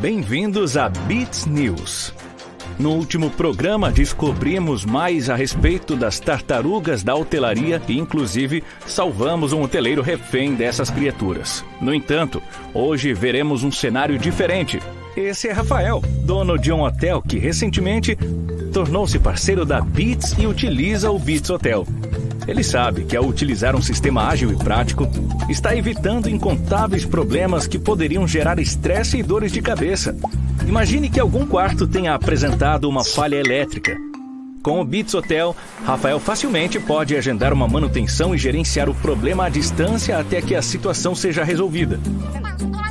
Bem-vindos a Bits News. No último programa, descobrimos mais a respeito das tartarugas da hotelaria e, inclusive, salvamos um hoteleiro refém dessas criaturas. No entanto, hoje veremos um cenário diferente. Esse é Rafael, dono de um hotel que recentemente tornou-se parceiro da Bits e utiliza o Bits Hotel. Ele sabe que ao utilizar um sistema ágil e prático, está evitando incontáveis problemas que poderiam gerar estresse e dores de cabeça. Imagine que algum quarto tenha apresentado uma falha elétrica. Com o Bits Hotel, Rafael facilmente pode agendar uma manutenção e gerenciar o problema à distância até que a situação seja resolvida.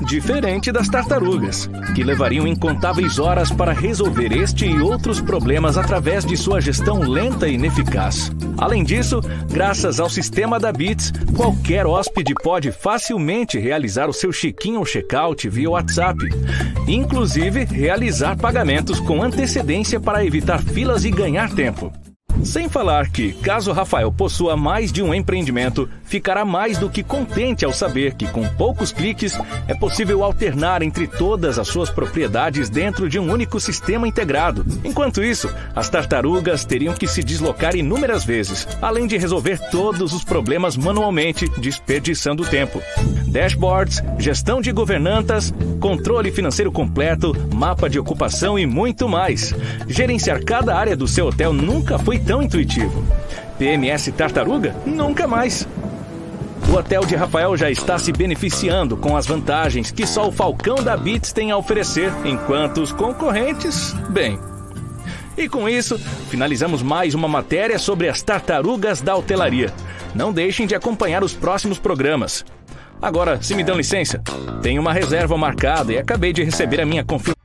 Diferente das tartarugas, que levariam incontáveis horas para resolver este e outros problemas através de sua gestão lenta e ineficaz. Além disso, graças ao sistema da Bits, qualquer hóspede pode facilmente realizar o seu check-in ou check-out via WhatsApp, inclusive realizar pagamentos com antecedência para evitar filas e ganhar tempo. Sem falar que, caso Rafael possua mais de um empreendimento, ficará mais do que contente ao saber que, com poucos cliques, é possível alternar entre todas as suas propriedades dentro de um único sistema integrado. Enquanto isso, as tartarugas teriam que se deslocar inúmeras vezes, além de resolver todos os problemas manualmente, desperdiçando tempo. Dashboards, gestão de governantas, controle financeiro completo, mapa de ocupação e muito mais. Gerenciar cada área do seu hotel nunca foi tão intuitivo. PMS Tartaruga? Nunca mais. O hotel de Rafael já está se beneficiando com as vantagens que só o Falcão da Bits tem a oferecer, enquanto os concorrentes, bem. E com isso, finalizamos mais uma matéria sobre as tartarugas da hotelaria. Não deixem de acompanhar os próximos programas. Agora, se me dão licença, tenho uma reserva marcada e acabei de receber a minha confirmação.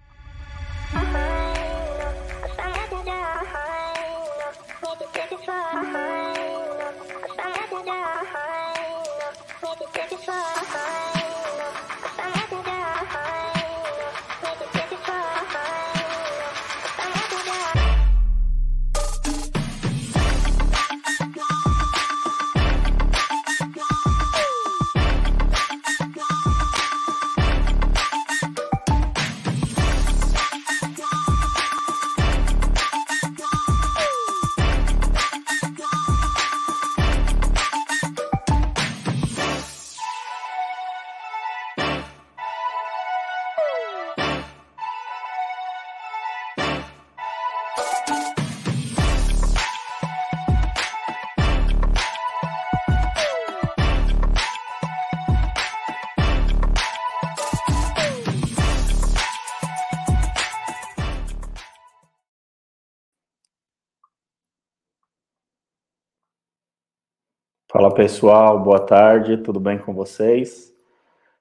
Pessoal, boa tarde, tudo bem com vocês?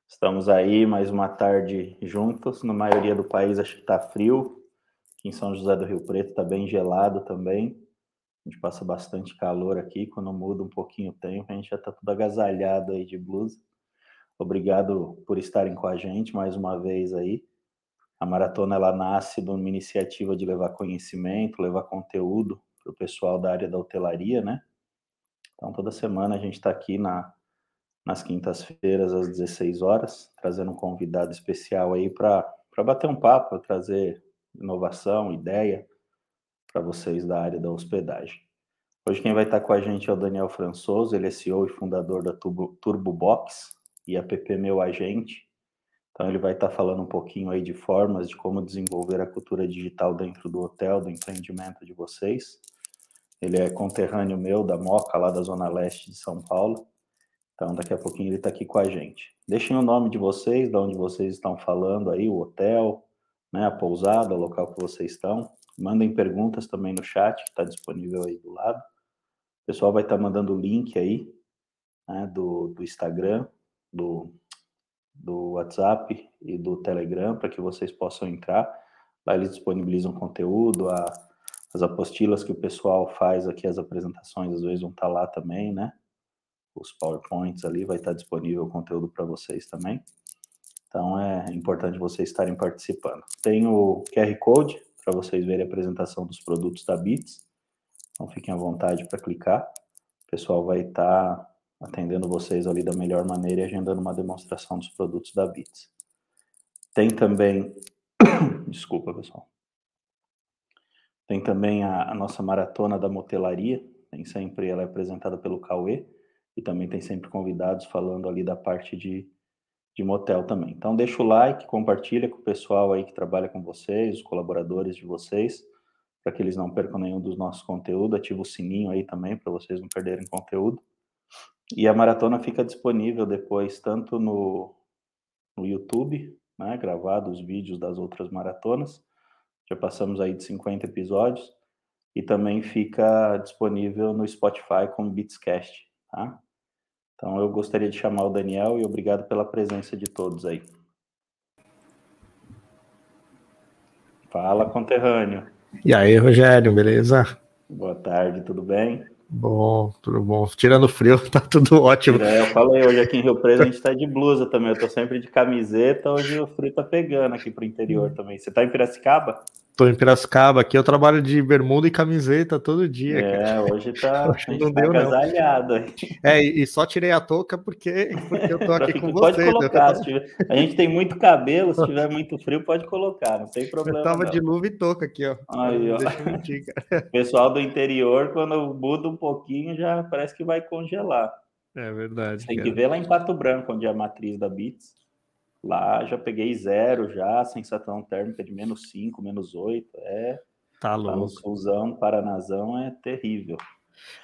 Estamos aí mais uma tarde juntos. Na maioria do país acho que está frio. Aqui em São José do Rio Preto está bem gelado também. A gente passa bastante calor aqui. Quando muda um pouquinho o tempo, a gente já está tudo agasalhado aí de blusa. Obrigado por estarem com a gente mais uma vez aí. A maratona ela nasce de uma iniciativa de levar conhecimento, levar conteúdo para o pessoal da área da hotelaria, né? Então, toda semana a gente está aqui na, nas quintas-feiras, às 16 horas, trazendo um convidado especial aí para bater um papo, trazer inovação, ideia para vocês da área da hospedagem. Hoje quem vai estar tá com a gente é o Daniel Françoso, ele é CEO e fundador da Turbo, Box e app Meu Agente. Então ele vai estar tá falando um pouquinho aí de formas de como desenvolver a cultura digital dentro do hotel, do empreendimento de vocês. Ele é conterrâneo meu da Moca, lá da Zona Leste de São Paulo. Então, daqui a pouquinho ele está aqui com a gente. Deixem o nome de vocês, de onde vocês estão falando aí, o hotel, né, a pousada, o local que vocês estão. Mandem perguntas também no chat, que está disponível aí do lado. O pessoal vai estar tá mandando o link aí, né, do, do Instagram, do, do WhatsApp e do Telegram, para que vocês possam entrar. Lá eles disponibilizam conteúdo, a as apostilas que o pessoal faz aqui, as apresentações, às vezes vão estar tá lá também, né? Os PowerPoints ali, vai estar disponível o conteúdo para vocês também. Então é importante vocês estarem participando. Tem o QR Code para vocês verem a apresentação dos produtos da Bits. Então fiquem à vontade para clicar. O pessoal vai estar tá atendendo vocês ali da melhor maneira e agendando uma demonstração dos produtos da Bits. Tem também Desculpa, pessoal. Tem também a, a, nossa maratona da motelaria, tem sempre, ela é apresentada pelo Cauê, e também tem sempre convidados falando ali da parte de, de motel também. Então deixa o like, compartilha com o pessoal aí que trabalha com vocês, os colaboradores de vocês, para que eles não percam nenhum dos nossos conteúdos, ativa o sininho aí também para vocês não perderem conteúdo. E a maratona fica disponível depois tanto no, no YouTube, né, gravado os vídeos das outras maratonas, já passamos aí de 50 episódios, e também fica disponível no Spotify como Beatscast, tá? Então eu gostaria de chamar o Daniel e obrigado pela presença de todos aí. Fala, conterrâneo. E aí, Rogério, beleza? Boa tarde, tudo bem? Bom, tudo bom. Tirando frio, tá tudo ótimo. É, eu falei, hoje aqui em Rio Preto a gente tá de blusa também. Eu tô sempre de camiseta, hoje o frio tá pegando aqui pro interior também. Você tá em Piracicaba? Tô em Piracicaba, aqui eu trabalho de bermuda e camiseta todo dia. É, cara. hoje tá, hoje não tá deu, agasalhado. Não. É, e só tirei a touca porque, porque eu tô aqui com pode você. Colocar, tiver, a gente tem muito cabelo, se tiver muito frio, pode colocar, não tem problema. Eu tava não. de luva e touca aqui, ó. Aí, ó. Mentir, Pessoal do interior, quando muda um pouquinho, já parece que vai congelar. É verdade. Tem cara. que ver lá em Pato Branco, onde é a matriz da Beats. Lá já peguei zero já, sensação térmica de menos 5, menos 8. É. Tá louco. no Sulzão, Paranazão é terrível.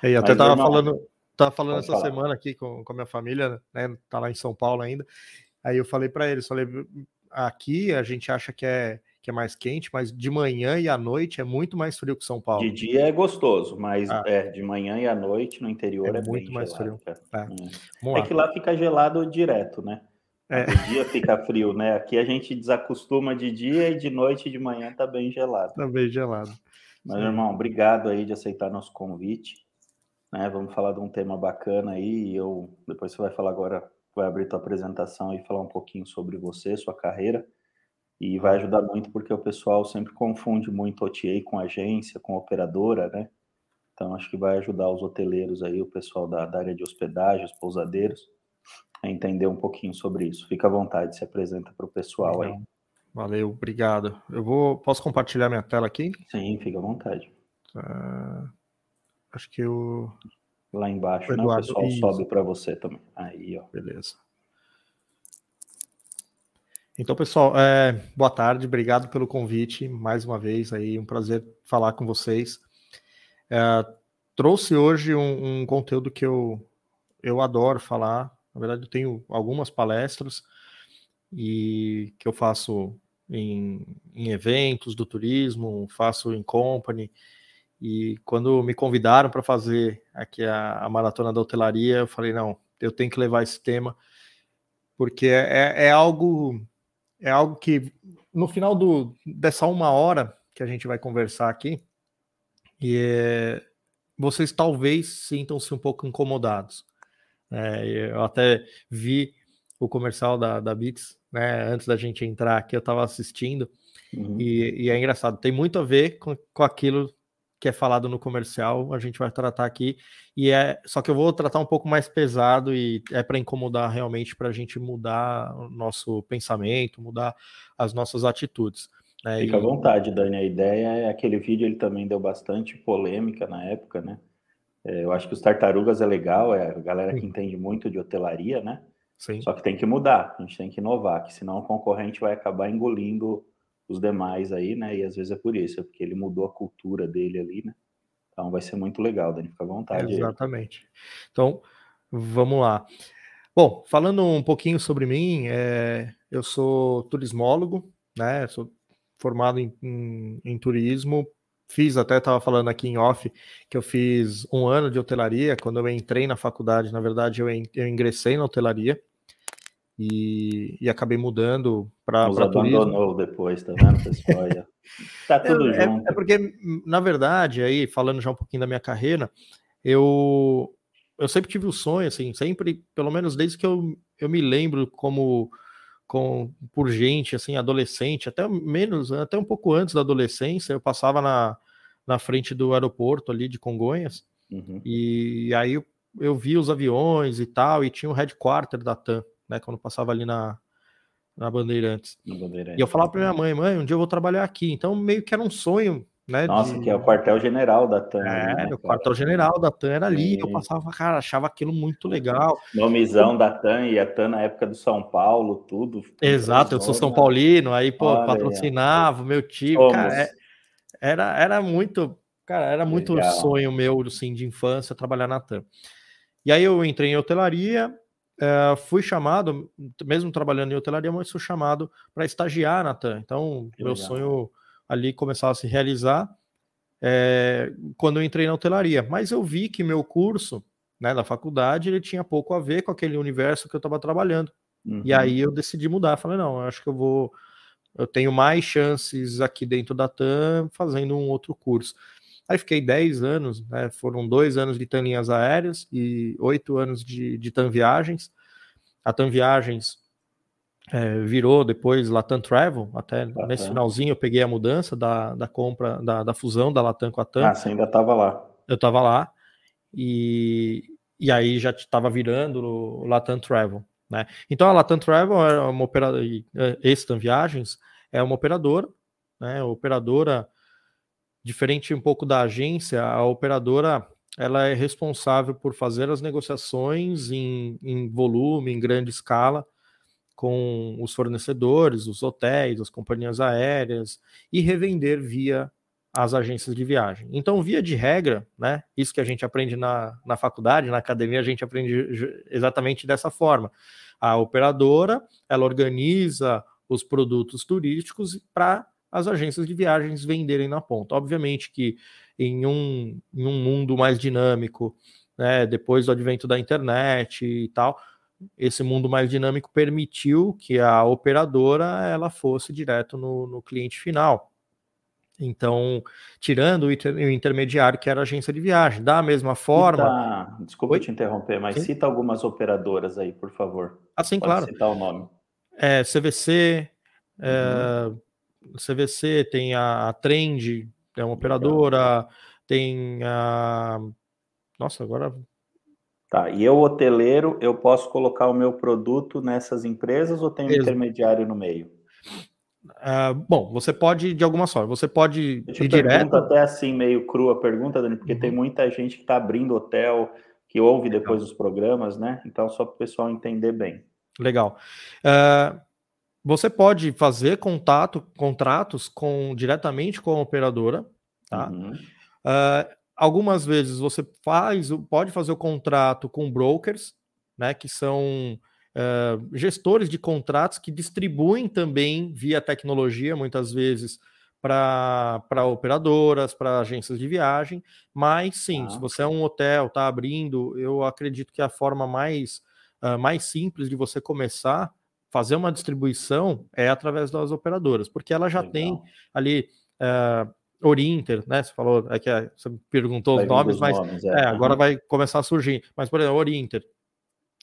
E até Mas, tava irmão, falando, tava falando essa falar. semana aqui com, com a minha família, né? Tá lá em São Paulo ainda. Aí eu falei para eles, falei, aqui a gente acha que é que é mais quente, mas de manhã e à noite é muito mais frio que São Paulo. De dia é gostoso, mas ah. é, de manhã e à noite no interior é, é muito mais gelado, frio. É. é. que lá fica gelado direto, né? É. O dia fica frio, né? Aqui a gente desacostuma de dia e de noite e de manhã tá bem gelado. Tá bem gelado. Mas, irmão, obrigado aí de aceitar nosso convite. Né? Vamos falar de um tema bacana aí. Eu depois você vai falar agora, vai abrir tua apresentação e falar um pouquinho sobre você, sua carreira. E vai ajudar muito porque o pessoal sempre confunde muito OTA com agência, com operadora, né? Então acho que vai ajudar os hoteleiros aí, o pessoal da, da área de hospedagem, os pousadeiros a entender um pouquinho sobre isso. Fica à vontade, se apresenta para o pessoal aí. Valeu, obrigado. Eu vou. Posso compartilhar minha tela aqui? Sim, fica à vontade. Uh, acho que eu. Lá embaixo, o né? O pessoal isso. sobe para você também. Aí, ó. Beleza. Então, pessoal, é, boa tarde, obrigado pelo convite mais uma vez aí, um prazer falar com vocês. É, trouxe hoje um, um, conteúdo que eu, eu adoro falar, na verdade, eu tenho algumas palestras e que eu faço em, em eventos do turismo, faço em company. E quando me convidaram para fazer aqui a, a, maratona da hotelaria, eu falei não, eu tenho que levar esse tema porque é, é algo é algo que no final do, dessa uma hora que a gente vai conversar aqui, e é, vocês talvez sintam-se um pouco incomodados. É, eu até vi o comercial da, da Beats, né? Antes da gente entrar aqui, eu estava assistindo. Uhum. E, e, é engraçado, tem muito a ver com, com aquilo que é falado no comercial, a gente vai tratar aqui. E é só que eu vou tratar um pouco mais pesado e é para incomodar realmente para a gente mudar o nosso pensamento, mudar as nossas atitudes. Né? Fica e... à vontade, Dani. A ideia é aquele vídeo, ele também deu bastante polêmica na época, né? É, eu acho que os tartarugas é legal, é a galera que entende muito de hotelaria, né? Sim. Só que tem que mudar, a gente tem que inovar, que senão o concorrente vai acabar engolindo os demais aí, né? E às vezes é por isso, é porque ele mudou a cultura dele ali, né? Então vai ser muito legal, Dani, fica à vontade. Exatamente. Aí. Então, vamos lá. Bom, falando um pouquinho sobre mim, é, eu sou turismólogo, né? Sou formado em, em, em turismo fiz, até estava falando aqui em off, que eu fiz um ano de hotelaria. Quando eu entrei na faculdade, na verdade, eu, eu ingressei na hotelaria e, e acabei mudando para turismo. abandonou depois, tá vendo, pessoal? tá tudo é, junto. É, é porque, na verdade, aí, falando já um pouquinho da minha carreira, eu, eu sempre tive o sonho, assim, sempre, pelo menos desde que eu, eu me lembro como com, por gente, assim, adolescente, até menos, até um pouco antes da adolescência, eu passava na, na frente do aeroporto ali de Congonhas, uhum. e aí eu, eu vi os aviões e tal, e tinha o headquarter da TAM, né, quando passava ali na, na Bandeirantes. Bandeirantes. E eu falava para minha mãe, mãe, um dia eu vou trabalhar aqui. Então, meio que era um sonho, né? Nossa, de... que é o quartel-general da TAM. É, né, o quartel-general da TAM era ali. E... Eu passava, cara, achava aquilo muito legal. Nomezão da TAM e a TAM na época do São Paulo, tudo. Exato, eu sou São Paulino, aí, pô, Olha, patrocinava o meu time. Cara, é, era, era muito, cara, era muito legal. sonho meu, assim, de infância, trabalhar na TAM. E aí eu entrei em hotelaria, Uh, fui chamado, mesmo trabalhando em hotelaria, mas fui chamado para estagiar na TAM. Então, que meu legal. sonho ali começava a se realizar é, quando eu entrei na hotelaria. Mas eu vi que meu curso né, da faculdade ele tinha pouco a ver com aquele universo que eu estava trabalhando. Uhum. E aí eu decidi mudar. Falei, não, eu acho que eu vou. Eu tenho mais chances aqui dentro da TAM fazendo um outro curso. Aí fiquei 10 anos, né, foram dois anos de TAM Linhas Aéreas e oito anos de, de TAM Viagens. A TAM Viagens é, virou depois Latam Travel, até Latam. nesse finalzinho eu peguei a mudança da, da compra, da, da fusão da Latam com a TAM. Ah, você ainda estava lá. Eu estava lá, e, e aí já estava virando o Latam Travel. Né? Então a Latam Travel é uma operadora, esse TAM Viagens é uma operadora, né, operadora Diferente um pouco da agência, a operadora ela é responsável por fazer as negociações em, em volume, em grande escala, com os fornecedores, os hotéis, as companhias aéreas e revender via as agências de viagem. Então, via de regra, né, isso que a gente aprende na, na faculdade, na academia, a gente aprende exatamente dessa forma. A operadora, ela organiza os produtos turísticos para as agências de viagens venderem na ponta. Obviamente que em um, em um mundo mais dinâmico, né, depois do advento da internet e tal, esse mundo mais dinâmico permitiu que a operadora ela fosse direto no, no cliente final. Então, tirando o, inter, o, intermediário que era a agência de viagem. Da mesma forma. Cita, desculpa Oi? te interromper, mas Sim? cita algumas operadoras aí, por favor. Assim, Pode claro. citar o nome. É, CVC, uhum. é, CVC, tem a, a Trend, é uma operadora, tem a. Nossa, agora. Tá, e eu, hoteleiro, eu posso colocar o meu produto nessas empresas ou tem um Ex intermediário no meio? Uh, bom, você pode de alguma forma, você pode eu te ir direto. até assim, meio crua a pergunta, Dani, porque uhum. tem muita gente que está abrindo hotel, que ouve Legal. depois os programas, né? Então, só para o pessoal entender bem. Legal. Uh, você pode fazer contato, contratos com diretamente com a operadora, tá? Uhum. Uh, algumas vezes você faz, pode fazer o contrato com brokers, né? Que são uh, gestores de contratos que distribuem também via tecnologia, muitas vezes para operadoras, para agências de viagem, mas sim, ah. se você é um hotel, está abrindo, eu acredito que a forma mais, uh, mais simples de você começar fazer uma distribuição é através das operadoras, porque ela já Legal. tem ali uh, Orinter, né? Você falou, é que é, você perguntou vai os nomes, mas nomes, é. É, agora uhum. vai começar a surgir. Mas, por exemplo, Orinter.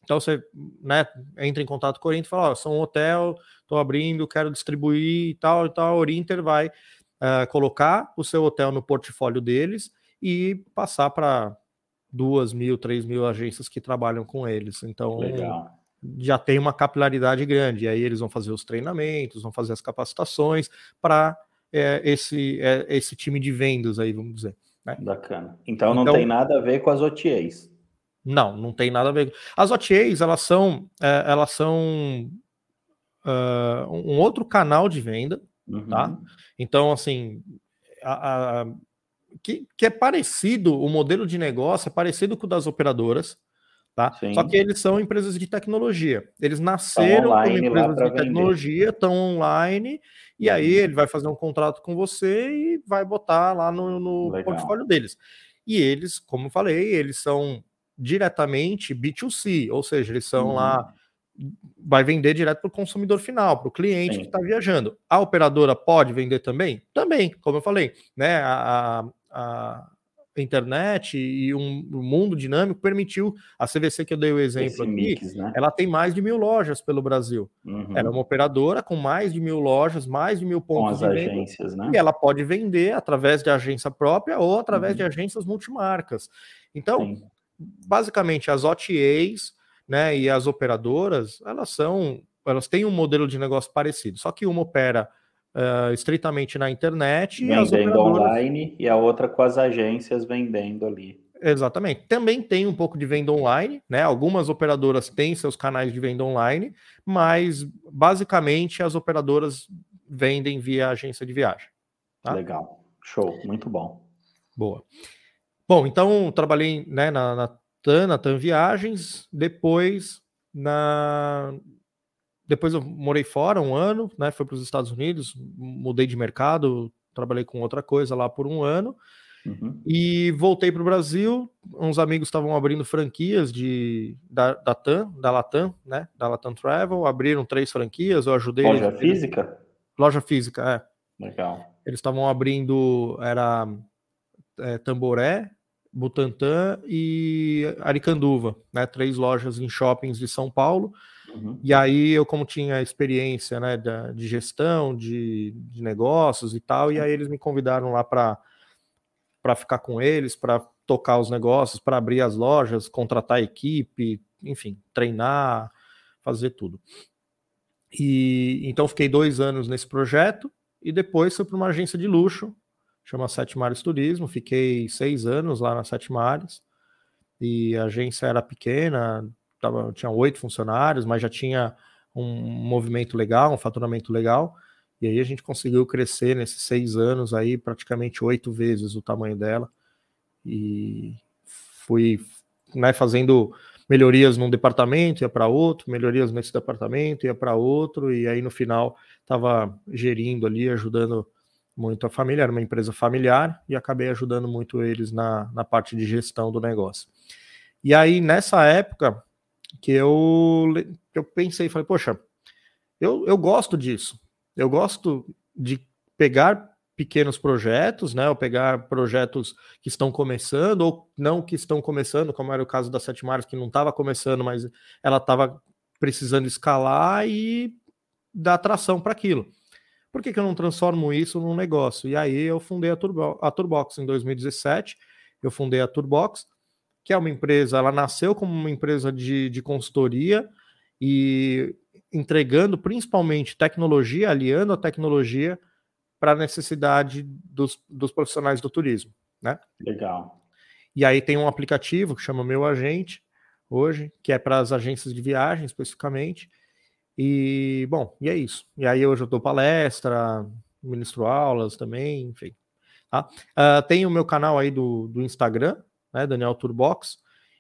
Então você né, entra em contato com o Orinter e fala: oh, sou um hotel, estou abrindo, quero distribuir e tal, e tal. Orinter vai uh, colocar o seu hotel no portfólio deles e passar para duas mil, três mil agências que trabalham com eles. Então, Legal já tem uma capilaridade grande. E aí eles vão fazer os treinamentos, vão fazer as capacitações para é, esse, é, esse time de vendas aí, vamos dizer. Né? Bacana. Então não então, tem nada a ver com as OTAs. Não, não tem nada a ver. As OTAs, elas são, é, elas são uh, um outro canal de venda, uhum. tá? Então, assim, a, a, que, que é parecido, o modelo de negócio é parecido com o das operadoras, Tá? Só que eles são empresas de tecnologia. Eles nasceram como empresas de tecnologia, estão online, e aí uhum. ele vai fazer um contrato com você e vai botar lá no, no portfólio deles. E eles, como eu falei, eles são diretamente B2C, ou seja, eles são uhum. lá, vai vender direto para o consumidor final, para o cliente Sim. que está viajando. A operadora pode vender também? Também, como eu falei, né? A, a, internet e um, mundo dinâmico permitiu a CVC que eu dei o exemplo aqui, mix, né? ela tem mais de mil lojas pelo Brasil. Uhum. Ela é uma operadora com mais de mil lojas, mais de mil pontos com as agências, né? E ela pode vender através de agência própria ou através uhum. de agências multimarcas. Então, Sim. basicamente, as OTAs né, e as operadoras, elas são elas têm um modelo de negócio parecido, só que uma opera uh, estritamente na internet vendendo e online e a outra com as agências vendendo ali. Exatamente. Também tem um pouco de venda online, né? Algumas operadoras têm seus canais de venda online, mas basicamente as operadoras vendem via agência de viagem. Tá? Legal. Show, muito bom. Boa. Bom, então trabalhei né, na, na TAN, na TAN Viagens, depois na depois eu morei fora um ano, né? Fui para os Estados Unidos, mudei de mercado, trabalhei com outra coisa lá por um ano. Uhum. E voltei para o Brasil. Uns amigos estavam abrindo franquias de, da, da TAM, da Latam, né? Da Latam Travel. Abriram três franquias, eu ajudei. Loja eles. física? Loja física, é. Legal. Eles estavam abrindo, era é, Tamboré, Butantã e Aricanduva, né? Três lojas em shoppings de São Paulo. Uhum. E aí eu, como tinha experiência né, da, de gestão, de, de negócios e tal, e aí eles me convidaram lá para ficar com eles, para tocar os negócios, para abrir as lojas, contratar equipe, enfim, treinar, fazer tudo. E então fiquei dois anos nesse projeto e depois fui para uma agência de luxo, chama Sete Mares Turismo. Fiquei seis anos lá na Sete Mares e a agência era pequena, tava, tinha oito funcionários, mas já tinha um movimento legal, um faturamento legal. E aí a gente conseguiu crescer nesses seis anos aí praticamente oito vezes o tamanho dela. E fui né, fazendo melhorias num departamento, ia para outro, melhorias nesse departamento, ia para outro, e aí no final estava gerindo ali, ajudando muito a família, era uma empresa familiar, e acabei ajudando muito eles na, na parte de gestão do negócio. E aí, nessa época, que eu, eu pensei, falei, poxa, eu, eu gosto disso, eu gosto de pegar pequenos projetos, né? Ou pegar projetos que estão começando, ou não que estão começando, como era o caso da Sete Mares, que não estava começando, mas ela estava precisando escalar e dar atração para aquilo. Por que, que eu não transformo isso num negócio? E aí eu fundei a, Turbo, a Turbox em 2017. Eu fundei a Turbox, que é uma empresa, ela nasceu como uma empresa de, de consultoria e entregando principalmente tecnologia, aliando a tecnologia para a necessidade dos, dos profissionais do turismo, né? Legal. E aí tem um aplicativo que chama Meu Agente, hoje, que é para as agências de viagem especificamente. E, bom, e é isso. E aí hoje eu dou palestra, ministro aulas também, enfim. Tá? Uh, tem o meu canal aí do, do Instagram, né, Daniel Turbox,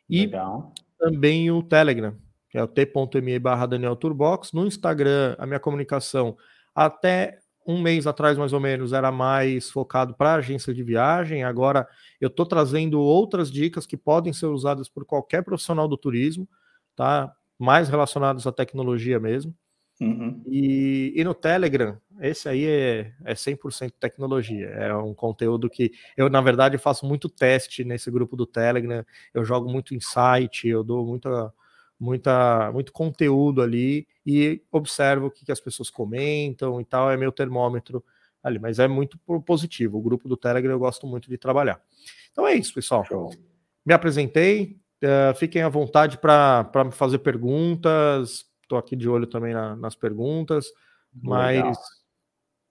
e Legal. também o Telegram, que é o t.me barra Daniel Turbox. No Instagram, a minha comunicação até um mês atrás, mais ou menos, era mais focado para agência de viagem. Agora eu estou trazendo outras dicas que podem ser usadas por qualquer profissional do turismo, tá? Mais relacionados à tecnologia mesmo. Uhum. E, e, no Telegram, esse aí é, é 100% tecnologia. É um conteúdo que eu, na verdade, faço muito teste nesse grupo do Telegram. Eu jogo muito insight, eu dou muita muita, muito conteúdo ali e observo o que, que as pessoas comentam e tal, é meu termômetro ali, mas é muito positivo. O grupo do Telegram eu gosto muito de trabalhar. Então é isso, pessoal. Show. Me apresentei, uh, fiquem à vontade para me fazer perguntas. Estou aqui de olho também na, nas perguntas, Legal.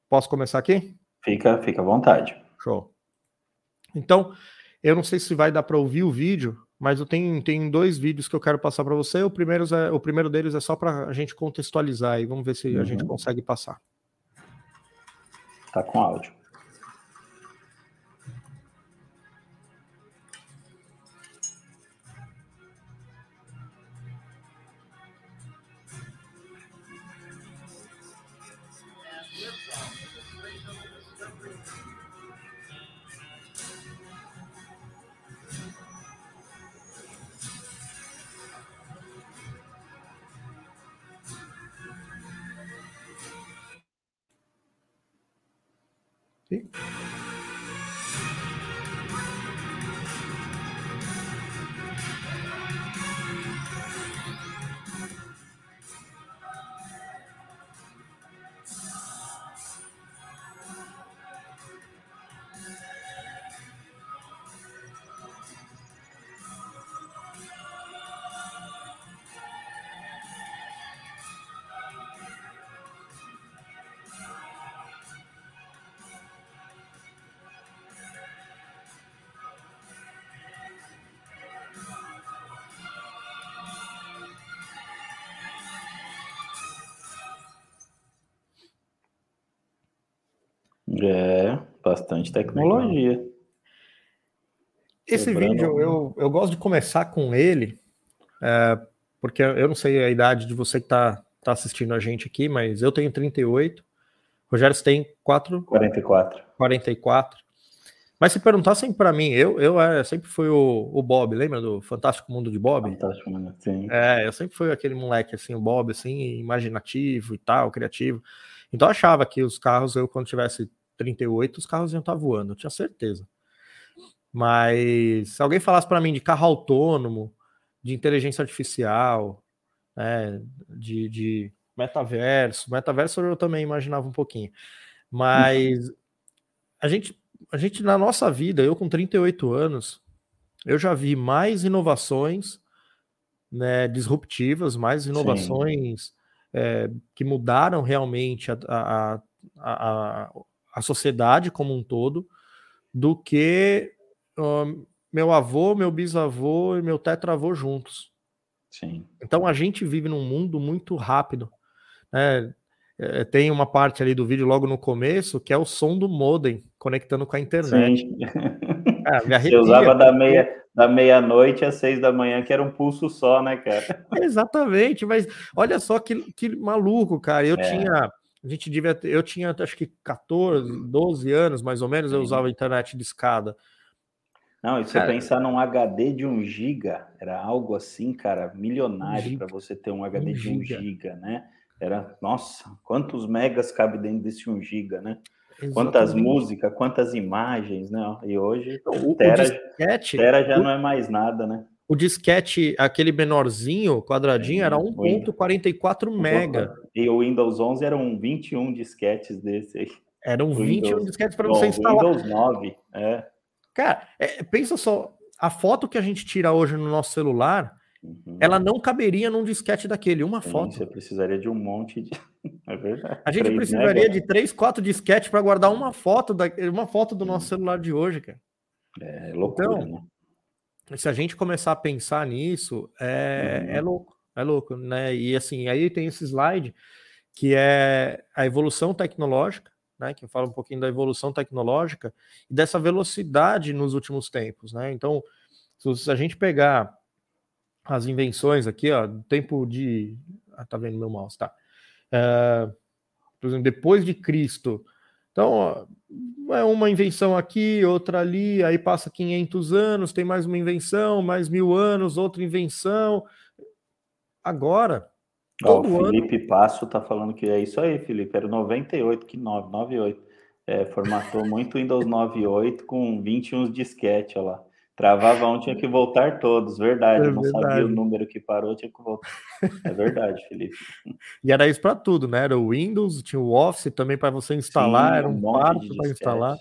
Posso começar aqui? Fica, fica à vontade. Show. Então, eu não sei se vai dar para ouvir o vídeo, mas eu tenho, tenho dois vídeos que eu quero passar para você. O primeiro, é, o primeiro deles é só para a gente contextualizar e vamos ver se uhum. a gente uhum. consegue passar. Tá com áudio. Bastante tecnologia. Legal. Esse vídeo, eu, eu gosto de começar com ele, é, porque eu não sei a idade de você que está tá assistindo a gente aqui, mas eu tenho 38. Rogério, você tem 4? 44. 44. Mas se perguntassem para mim, eu, eu é, sempre fui o, o, Bob, lembra do Fantástico Mundo de Bob? Fantástico Mundo, sim. É, eu sempre fui aquele moleque assim, o Bob, assim, imaginativo e tal, criativo. Então eu achava que os carros, eu quando tivesse 38, os carros iam estar tá voando, eu tinha certeza. Mas se alguém falasse para mim de carro autônomo, de inteligência artificial, né, de, de metaverso, metaverso eu também imaginava um pouquinho. Mas a gente, a gente na nossa vida, eu com 38 anos, eu já vi mais inovações né, disruptivas, mais inovações é, que mudaram realmente a, a, a, a, sociedade como um todo, do que meu avô, meu bisavô e meu tetravô juntos. Sim. Então a gente vive num mundo muito rápido. Né? É, tem uma parte ali do vídeo logo no começo que é o som do modem conectando com a internet. Sim. Ah, Você usava da meia da meia-noite às seis da manhã, que era um pulso só, né, cara? Exatamente, mas olha só que, que maluco, cara. Eu é. tinha, a gente devia ter, eu tinha acho que 14, 12 anos mais ou menos, eu usava internet de escada. Não, e você cara, pensar num HD de 1 giga, era algo assim, cara, milionário para você ter um HD um de 1 giga. giga, né? Era, nossa, quantos megas cabe dentro desse 1 giga, né? Exatamente. Quantas músicas, quantas imagens, né? E hoje o, Tera, o disquete, Tera já o, não é mais nada, né? O disquete, aquele menorzinho, quadradinho, é, era 1.44 mega. E o Windows 11 eram 21 disquetes desse aí. Eram 21 Windows, disquetes para você instalar. Windows 9, é. Cara, é, pensa só, a foto que a gente tira hoje no nosso celular, uhum. ela não caberia num disquete daquele, uma Sim, foto. Você precisaria de um monte de. É verdade. A gente precisaria mega. de três, quatro disquetes para guardar uma foto, da, uma foto do nosso celular de hoje, cara. É loucura, então, né? Se a gente começar a pensar nisso, é, uhum. é louco, é louco, né? E assim, aí tem esse slide que é a evolução tecnológica, né, que fala um pouquinho da evolução tecnológica e dessa velocidade nos últimos tempos, né? Então, se a gente pegar as invenções aqui, ó, tempo de, ah, tá vendo meu mouse, tá? É, por exemplo, depois de Cristo. Então, ó, é uma invenção aqui, outra ali, aí passa 500 anos, tem mais uma invenção, mais mil anos, outra invenção. Agora, Ó, o Felipe ano... Passo tá falando que é isso aí, Felipe. Era 98, que 9, 98. É, formatou muito Windows 98 com 21 disquete, olha lá. Travava um, tinha que voltar todos, verdade. É não verdade. sabia o número que parou, tinha que voltar. É verdade, Felipe. E era isso para tudo, né? Era o Windows, tinha o Office também para você instalar, Sim, era um, um quarto para instalar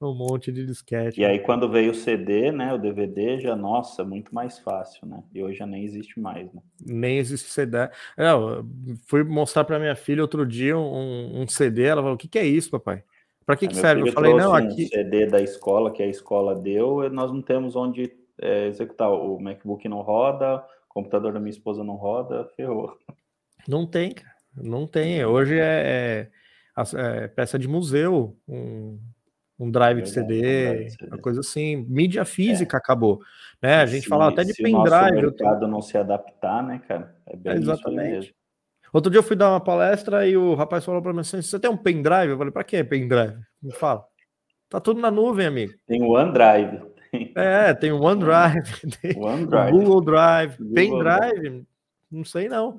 um monte de disquete. E aí, quando veio o CD, né, o DVD, já, nossa, muito mais fácil, né? E hoje já nem existe mais, né? Nem existe CD. Eu fui mostrar para minha filha outro dia um, um, CD, ela falou, o que, que é isso, papai? Para que, que serve? Eu falei, não, aqui... Um CD da escola, que a escola deu, nós não temos onde é, executar. O MacBook não roda, o computador da minha esposa não roda, ferrou. Não tem, cara. Não tem. Hoje é, é, é peça de museu, um um drive de CD, uma coisa assim. Mídia física é. acabou. Né? A gente se, fala até de pendrive. Se o mercado não se adaptar, né, cara? É bem Exatamente. Outro dia eu fui dar uma palestra e o rapaz falou para mim assim: você tem um pendrive? Eu falei, para que pendrive? Me fala. Tá tudo na nuvem, amigo. Tem o OneDrive. É, tem o OneDrive, tem OneDrive. Google Drive, Google pendrive, não sei não.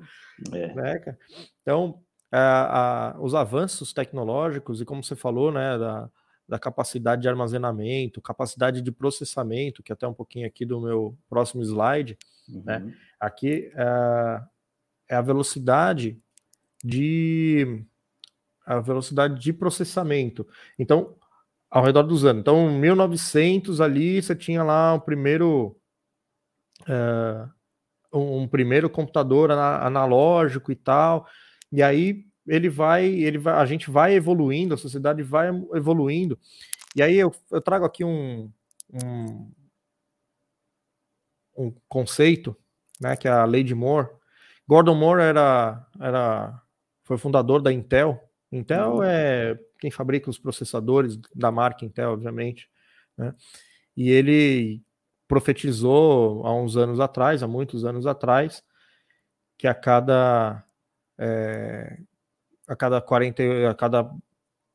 É. Né, então, a, a, os avanços tecnológicos e como você falou, né, da, da capacidade de armazenamento, capacidade de processamento, que é até um pouquinho aqui do meu próximo slide, né? uhum. né? Aqui é, é, a velocidade de a velocidade de processamento. Então, ao redor dos anos. Então, 1900 ali você tinha lá o primeiro um, um primeiro computador analógico e tal. E aí ele vai, ele vai, a gente vai evoluindo, a sociedade vai evoluindo. E aí eu, eu trago aqui um, um, um, conceito, né, que é a lei de Moore. Gordon Moore era, era foi fundador da Intel, Intel uhum. é quem fabrica os processadores da marca Intel, obviamente. Né? E ele profetizou há uns anos atrás, há muitos anos atrás, que a cada é, a cada 40, a cada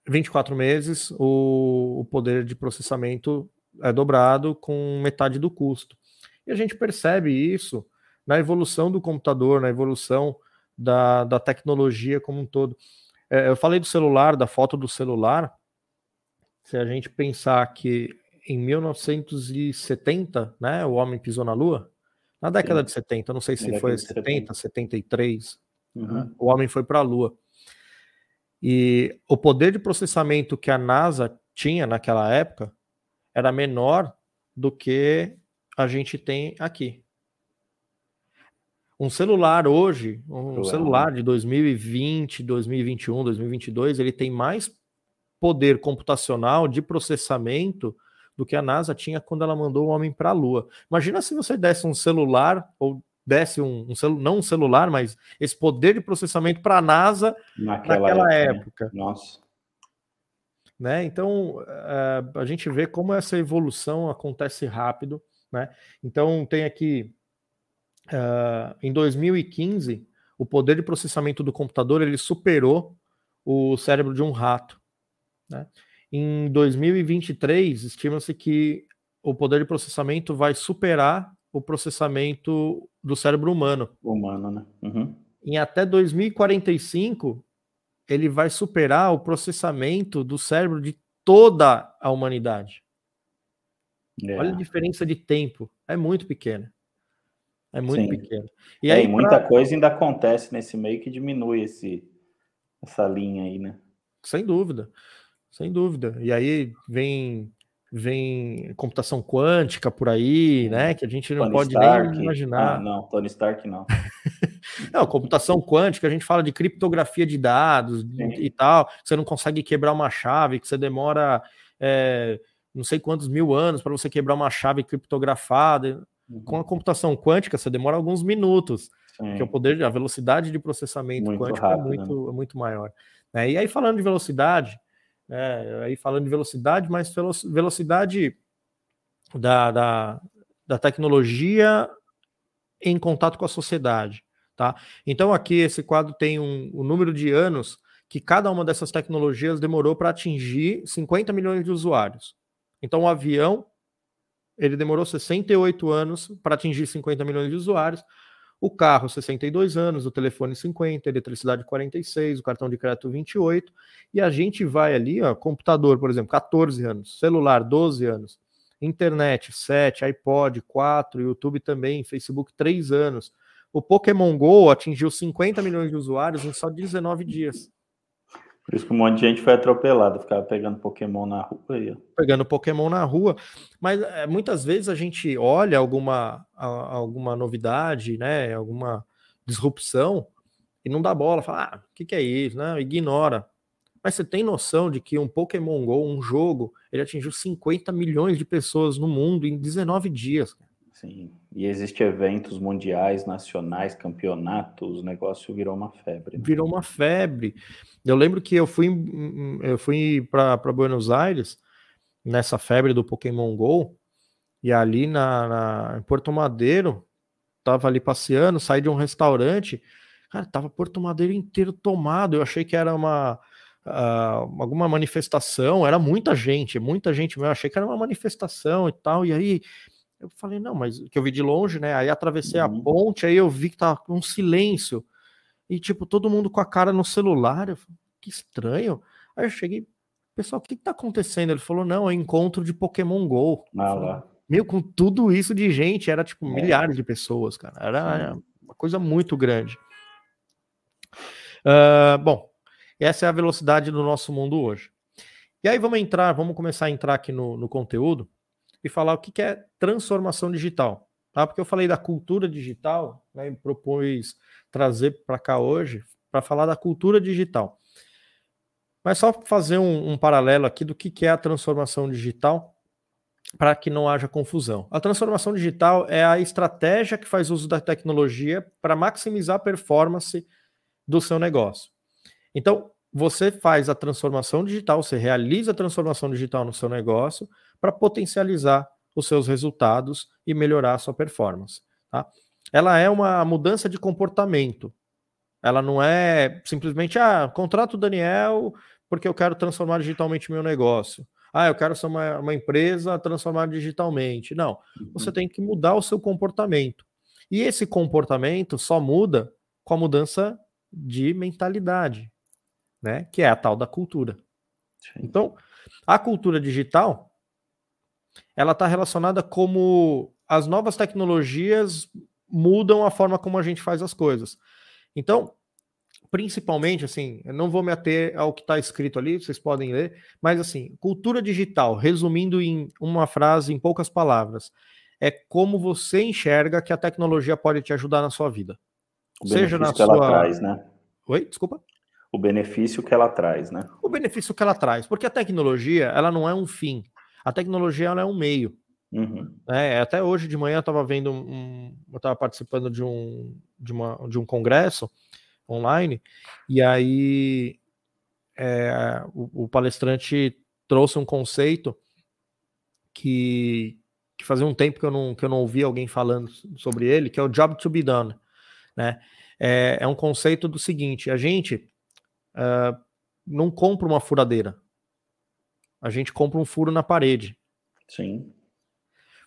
24 meses o, o poder de processamento é dobrado com metade do custo. E a gente percebe isso na evolução do computador, na evolução da, da tecnologia como um todo. É, eu falei do celular, da foto do celular. Se a gente pensar que em 1970, né, o homem pisou na Lua, na década Sim. de 70, não sei se foi 70, 73, uhum. né, o homem foi para a Lua. E o poder de processamento que a NASA tinha naquela época era menor do que a gente tem aqui. Um celular hoje, um celular de 2020, 2021, 2022, ele tem mais poder computacional de processamento do que a NASA tinha quando ela mandou o homem para a Lua. Imagina se você desse um celular ou desse um, um celu, não um celular, mas esse poder de processamento para a NASA naquela, naquela época. época. Nossa. Né? Então uh, a gente vê como essa evolução acontece rápido. Né? Então tem aqui uh, em 2015, o poder de processamento do computador ele superou o cérebro de um rato. Né? Em 2023, estima-se que o poder de processamento vai superar o processamento do cérebro humano. Humano, né? Uhum. Em até 2045, ele vai superar o processamento do cérebro de toda a humanidade. É. Olha a diferença de tempo, é muito pequena. É muito Sim. pequeno. E é, aí, muita pra... coisa ainda acontece nesse meio que diminui esse, essa linha aí, né? Sem dúvida, sem dúvida. E aí vem vem computação quântica por aí, né? Que a gente não Tony pode Stark. nem imaginar. Ah, não, Tony Stark não. não, computação quântica, a gente fala de criptografia de dados Sim. e tal. Você não consegue quebrar uma chave, que você demora é, não sei quantos mil anos para você quebrar uma chave criptografada. Com a computação quântica, você demora alguns minutos, Sim. porque o poder, a velocidade de processamento muito quântico é rápido, é, muito, né? é muito maior. Né? E aí, falando de velocidade, né, aí falando de velocidade, mas velocidade da, da, da tecnologia em contato com a sociedade. Tá? Então, aqui esse quadro tem um, um número de anos que cada uma dessas tecnologias demorou para atingir 50 milhões de usuários. Então, o avião ele demorou 68 anos para atingir 50 milhões de usuários. O carro, 62 anos, o telefone 50, a eletricidade 46, o cartão de crédito 28, e a gente vai ali, ó, computador, por exemplo, 14 anos, celular 12 anos, internet 7, iPod 4, YouTube também, Facebook 3 anos. O Pokémon Go atingiu 50 milhões de usuários em só 19 dias. Por isso que um monte de gente foi atropelado, ficava pegando Pokémon na rua aí. Pegando Pokémon na rua. Mas é, muitas vezes a gente olha alguma, a, alguma novidade, né? Alguma disrupção e não dá bola, fala, ah, o que, que é isso? Né? Ignora. Mas você tem noção de que um Pokémon GO, um jogo, ele atingiu 50 milhões de pessoas no mundo em 19 dias. Sim, e existem eventos mundiais, nacionais, campeonatos, o negócio virou uma febre. Né? Virou uma febre. Eu lembro que eu fui, eu fui para Buenos Aires nessa febre do Pokémon Go, e ali na, na, em Porto Madeiro, tava ali passeando, saí de um restaurante, cara, tava Porto Madeiro inteiro tomado. Eu achei que era uma uh, alguma manifestação, era muita gente, muita gente mesmo. Eu achei que era uma manifestação e tal, e aí eu falei, não, mas que eu vi de longe, né? Aí atravessei uhum. a ponte, aí eu vi que tava um silêncio. E, tipo, todo mundo com a cara no celular. Eu falei, que estranho. Aí eu cheguei, pessoal, o que, que tá acontecendo? Ele falou, não, é encontro de Pokémon GO. Ah, lá. Meu, com tudo isso de gente, era tipo é. milhares de pessoas, cara. Era Sim. uma coisa muito grande. Uh, bom, essa é a velocidade do nosso mundo hoje. E aí vamos entrar, vamos começar a entrar aqui no, no conteúdo e falar o que é transformação digital. Tá? Porque eu falei da cultura digital, né, e propus trazer para cá hoje para falar da cultura digital. Mas só fazer um, um paralelo aqui do que, que é a transformação digital para que não haja confusão. A transformação digital é a estratégia que faz uso da tecnologia para maximizar a performance do seu negócio. Então, você faz a transformação digital, você realiza a transformação digital no seu negócio para potencializar os seus resultados e melhorar a sua performance. Tá? Ela é uma mudança de comportamento. Ela não é simplesmente, ah, contrato o Daniel porque eu quero transformar digitalmente meu negócio. Ah, eu quero ser uma, uma empresa transformar digitalmente. Não, você uhum. tem que mudar o seu comportamento. E esse comportamento só muda com a mudança de mentalidade, né? Que é a tal da cultura. Sim. Então, a cultura digital ela está relacionada como as novas tecnologias mudam a forma como a gente faz as coisas. Então, principalmente, assim, eu não vou me ater ao que está escrito ali, vocês podem ler, mas assim, cultura digital, resumindo em uma frase, em poucas palavras, é como você enxerga que a tecnologia pode te ajudar na sua vida. O Seja na que sua... ela traz, né? Oi, desculpa. O benefício que ela traz, né? O benefício que ela traz, porque a tecnologia, ela não é um fim. A tecnologia, é um meio. Uhum. É, até hoje de manhã eu estava vendo um, eu estava participando de um de, uma, de um congresso online e aí é, o, o, palestrante trouxe um conceito que, que fazia um tempo que eu não que eu não ouvia alguém falando sobre ele que é o job to be done né é, é um conceito do seguinte a gente uh, não compra uma furadeira a gente compra um furo na parede sim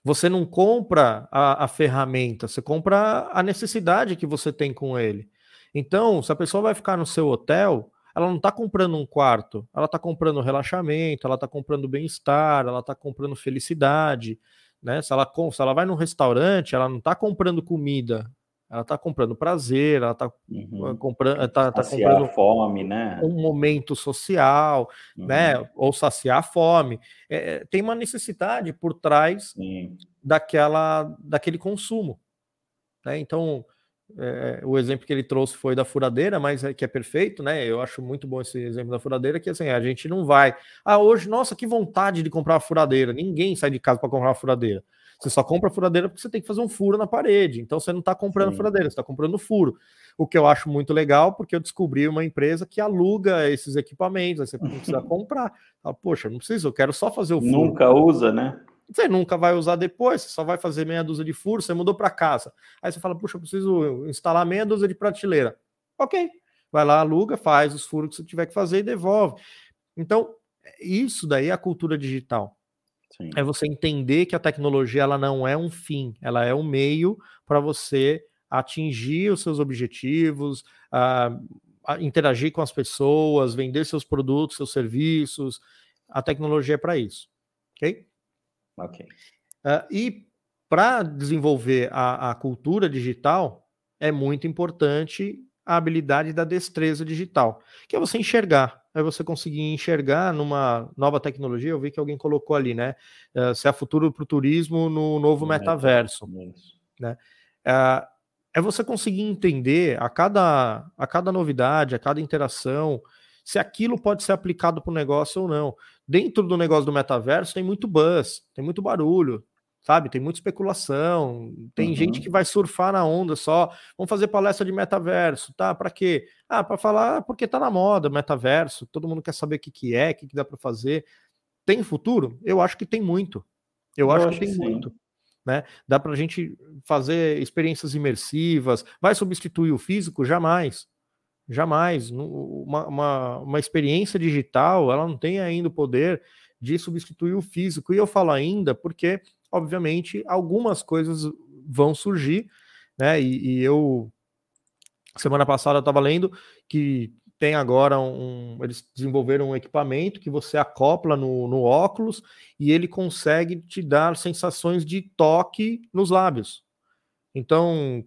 você não compra a, a ferramenta, você compra a necessidade que você tem com ele. Então, se a pessoa vai ficar no seu hotel, ela não está comprando um quarto, ela está comprando relaxamento, ela está comprando bem-estar, ela está comprando felicidade. Né? Se, ela, se ela vai num restaurante, ela não está comprando comida, ela está comprando prazer, ela está uhum. comprando, tá, tá comprando fome, né? Um momento social, né? uhum. né? Ou saciar a fome. É, é, tem uma necessidade por trás Sim. daquela, daquele consumo. Né? Então, é, o exemplo que ele trouxe foi da furadeira, mas é que é perfeito, né? Eu acho muito bom esse exemplo da furadeira, que assim, a gente não vai. Ah, hoje, nossa, que vontade de comprar uma furadeira. Ninguém sai de casa para comprar uma furadeira. Você só compra furadeira porque você tem que fazer um furo na parede. Então você não está comprando Sim. furadeira, você está comprando furo. O que eu acho muito legal, porque eu descobri uma empresa que aluga esses equipamentos. Aí você precisa comprar. Ah, Poxa, não preciso, eu quero só fazer o furo. Nunca usa, né? Você nunca vai usar depois, você só vai fazer meia dúzia de furos, você mudou para casa. Aí você fala, puxa, eu preciso instalar meia dúzia de prateleira. Ok, vai lá, aluga, faz os furos que você tiver que fazer e devolve. Então, isso daí é a cultura digital. Sim. É você entender que a tecnologia ela não é um fim, ela é um meio para você atingir os seus objetivos, uh, interagir com as pessoas, vender seus produtos, seus serviços. A tecnologia é para isso, ok? Ok. Uh, e para desenvolver a, a cultura digital é muito importante a habilidade da destreza digital, que é você enxergar é você conseguir enxergar numa nova tecnologia. Eu vi que alguém colocou ali, né? Uh, se é futuro para o turismo no novo metaverso, né? Uh, é você conseguir entender a cada, a cada novidade, a cada interação, se aquilo pode ser aplicado para o negócio ou não. Dentro do negócio do metaverso tem muito buzz, tem muito barulho, sabe? Tem muita especulação, tem uhum. gente que vai surfar na onda só. Vamos fazer palestra de metaverso, tá? Para quê? Ah, para falar porque tá na moda, metaverso, todo mundo quer saber o que, que é, o que, que dá para fazer. Tem futuro? Eu acho que tem muito. Eu, Eu acho, acho, que tem que muito. Né? Dá para a gente fazer experiências imersivas. Vai substituir o físico? Jamais. Jamais. Uma, uma, uma experiência digital, ela não tem ainda o poder de substituir o físico. E eu falo ainda porque obviamente, algumas coisas vão surgir, né? E, e eu, semana passada, eu estava lendo que tem agora um. Eles desenvolveram um equipamento que você acopla no, no óculos e ele consegue te dar sensações de toque nos lábios. Então,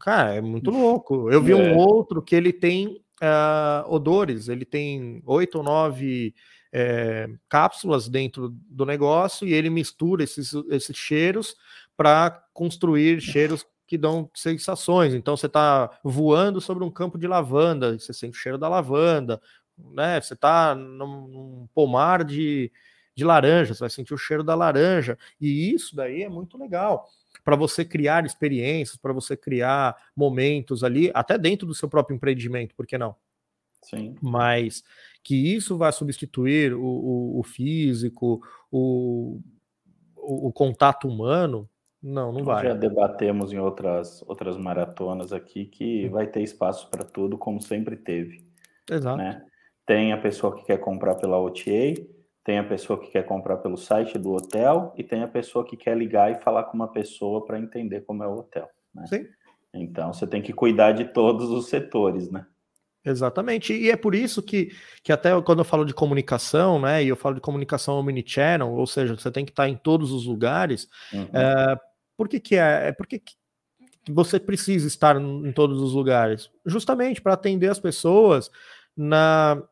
cara, é muito louco. Eu vi é. um outro que ele tem uh, odores, ele tem oito ou nove é, cápsulas dentro do negócio e ele mistura esses, esses cheiros para construir cheiros que dão sensações. Então você está voando sobre um campo de lavanda, você sente o cheiro da lavanda, né? Você está num, num, pomar de, de laranja, você vai sentir o cheiro da laranja. E isso daí é muito legal para você criar experiências, para você criar momentos ali, até dentro do seu próprio empreendimento, por que não? Sim. Mas que isso vai substituir o, o, o físico, o, o, contato humano, não, não vai. Já debatemos em outras, outras maratonas aqui que vai ter espaço para tudo, como sempre teve. Exato. Né? Tem a pessoa que quer comprar pela OTA, tem a pessoa que quer comprar pelo site do hotel e tem a pessoa que quer ligar e falar com uma pessoa para entender como é o hotel. Né? Sim. Então você tem que cuidar de todos os setores, né? Exatamente, e é por isso que, que até quando eu falo de comunicação, né, e eu falo de comunicação omnichannel, ou seja, você tem que estar em todos os lugares, uhum. é, por que, que é? é porque você precisa estar em todos os lugares? Justamente para atender as pessoas na,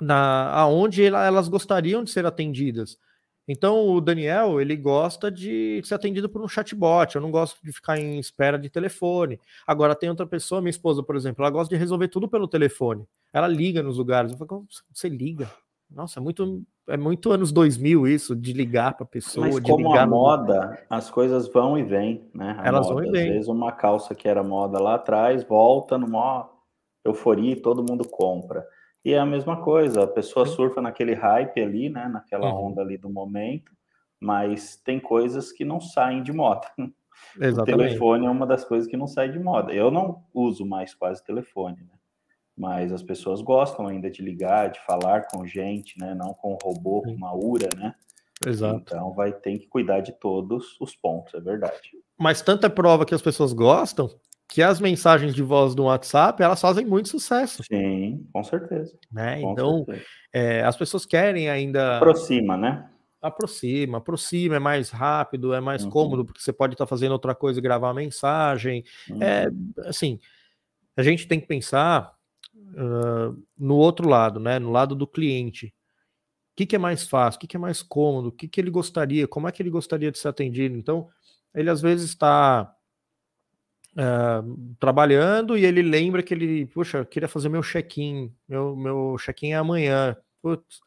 na aonde elas gostariam de ser atendidas. Então o Daniel, ele gosta de ser atendido por um chatbot, eu não gosto de ficar em espera de telefone. Agora tem outra pessoa, minha esposa, por exemplo, ela gosta de resolver tudo pelo telefone. Ela liga nos lugares. Eu falo, você liga? Nossa, é muito, é muito anos 2000 isso, de ligar para a pessoa. Mas como a moda, as coisas vão e vêm, né? A Elas moda, vão e vêm. Às vezes uma calça que era moda lá atrás, volta numa euforia e todo mundo compra. E é a mesma coisa, a pessoa surfa naquele hype ali, né, naquela uhum. onda ali do momento, mas tem coisas que não saem de moda. Exatamente. O telefone é uma das coisas que não sai de moda. Eu não uso mais quase telefone, né? Mas as pessoas gostam ainda de ligar, de falar com gente, né? Não com robô, com uma URA, né? Exato. Então vai ter que cuidar de todos os pontos, é verdade. Mas tanta prova que as pessoas gostam que as mensagens de voz do WhatsApp elas fazem muito sucesso. Sim, com certeza. Né? Com então, certeza. É, as pessoas querem ainda. Aproxima, né? Aproxima, aproxima, é mais rápido, é mais uhum. cômodo, porque você pode estar fazendo outra coisa e gravar a mensagem. Uhum. É assim, a gente tem que pensar uh, no outro lado, né? No lado do cliente. O que, que é mais fácil? O que, que é mais cômodo? O que, que ele gostaria? Como é que ele gostaria de ser atendido? Então, ele às vezes está uh, trabalhando e ele lembra que ele, puxa, eu queria fazer meu check-in, meu, meu check-in é amanhã. Putz,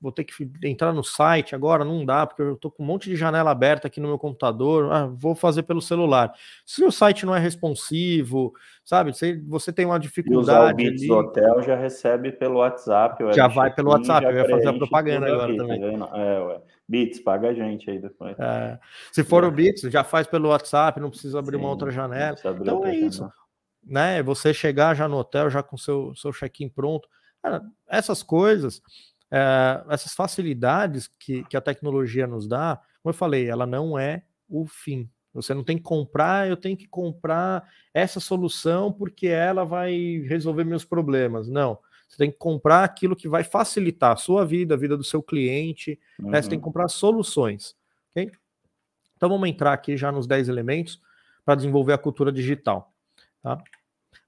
vou ter que entrar no site agora, não dá, porque eu tô com um monte de janela aberta aqui no meu computador, ah, vou fazer pelo celular. Se o site não é responsivo, sabe, se você tem uma dificuldade. E ali, do hotel já recebe pelo WhatsApp. Já vai pelo WhatsApp, eu ia fazer a propaganda agora tá também. É. Bits, paga a gente aí depois. É, se for é. o Bits, já faz pelo WhatsApp, não precisa abrir Sim, uma outra janela. Então é isso. Né? Você chegar já no hotel, já com seu, seu check-in pronto. Cara, essas coisas é, essas facilidades que, que a tecnologia nos dá, como eu falei, ela não é o fim. Você não tem que comprar, eu tenho que comprar essa solução porque ela vai resolver meus problemas. Não. Você tem que comprar aquilo que vai facilitar a sua vida, a vida do seu cliente. Uhum. Né? Você tem que uhum. comprar soluções. Okay? Então vamos entrar aqui já nos 10 elementos para desenvolver a cultura digital. Tá?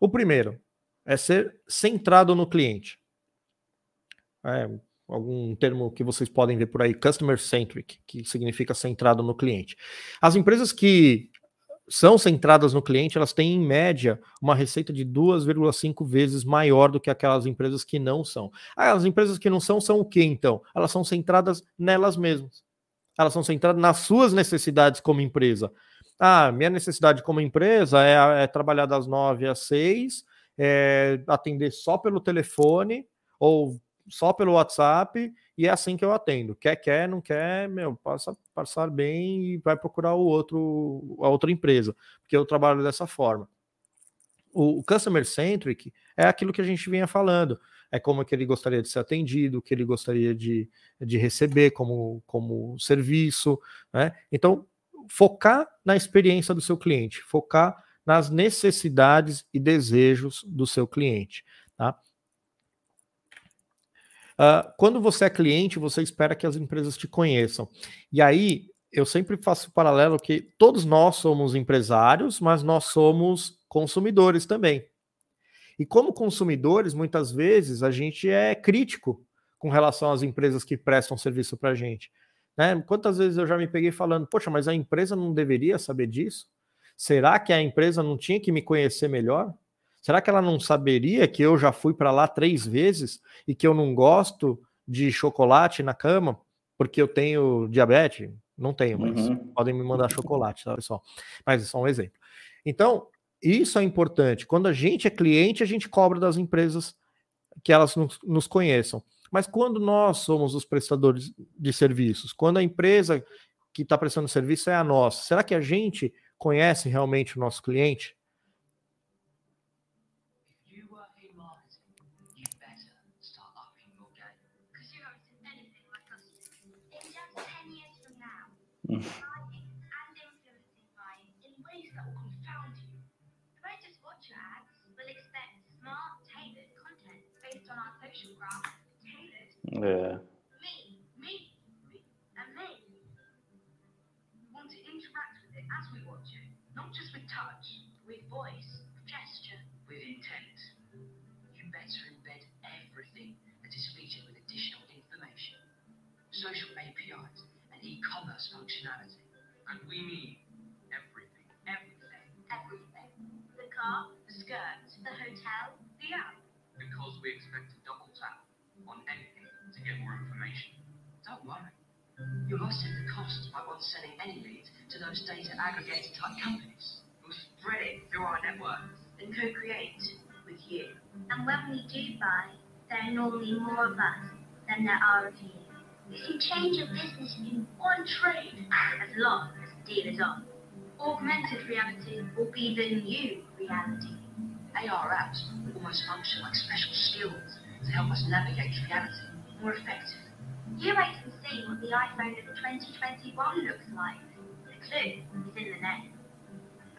O primeiro é ser centrado no cliente. É, algum termo que vocês podem ver por aí, customer centric, que significa centrado no cliente. As empresas que são centradas no cliente, elas têm em média uma receita de 2,5 vezes maior do que aquelas empresas que não são. Ah, as empresas que não são são o que então? Elas são centradas nelas mesmas. Elas são centradas nas suas necessidades como empresa. Ah, minha necessidade como empresa é, é trabalhar das 9 às 6, é atender só pelo telefone ou só pelo WhatsApp e é assim que eu atendo. Quer, quer, não quer, meu, passa passar bem e vai procurar o outro, a outra empresa, porque eu trabalho dessa forma. O, o customer centric é aquilo que a gente vinha falando. É como que ele gostaria de ser atendido, o que ele gostaria de, de receber como, como serviço, né? Então, focar na experiência do seu cliente, focar nas necessidades e desejos do seu cliente, tá? Uh, quando você é cliente, você espera que as empresas te conheçam. E aí, eu sempre faço o paralelo que todos nós somos empresários, mas nós somos consumidores também. E como consumidores, muitas vezes a gente é crítico com relação às empresas que prestam serviço para a gente. Né? Quantas vezes eu já me peguei falando, poxa, mas a empresa não deveria saber disso? Será que a empresa não tinha que me conhecer melhor? Será que ela não saberia que eu já fui para lá três vezes e que eu não gosto de chocolate na cama porque eu tenho diabetes? Não tenho, mas uhum. podem me mandar chocolate, tá, pessoal? Mas é só um exemplo. Então, isso é importante. Quando a gente é cliente, a gente cobra das empresas que elas nos, nos conheçam. Mas quando nós somos os prestadores de serviços, quando a empresa que está prestando serviço é a nossa, será que a gente conhece realmente o nosso cliente? Mm. Yeah. Me, me, me, and me. Want to interact with it as we watch it, not just with touch, with voice, gesture, with intent. You better embed everything that is featured with additional information. Social e-commerce functionality. And we mean everything. Everything. Everything. The car, the skirt, the hotel, the app. Because we expect to double tap on anything to get more information. Don't worry. You'll offset the costs by not sending any leads to those data aggregator type companies. We'll spread it through our networks and co-create with you. And when we do buy, there are normally more of us than there are of you. You can change your business in one trade as long as the deal is on. Augmented reality will be the new reality. AR apps will almost function like special skills to help us navigate reality more effectively. You wait and see what the iPhone of 2021 looks like. The clue is in the name.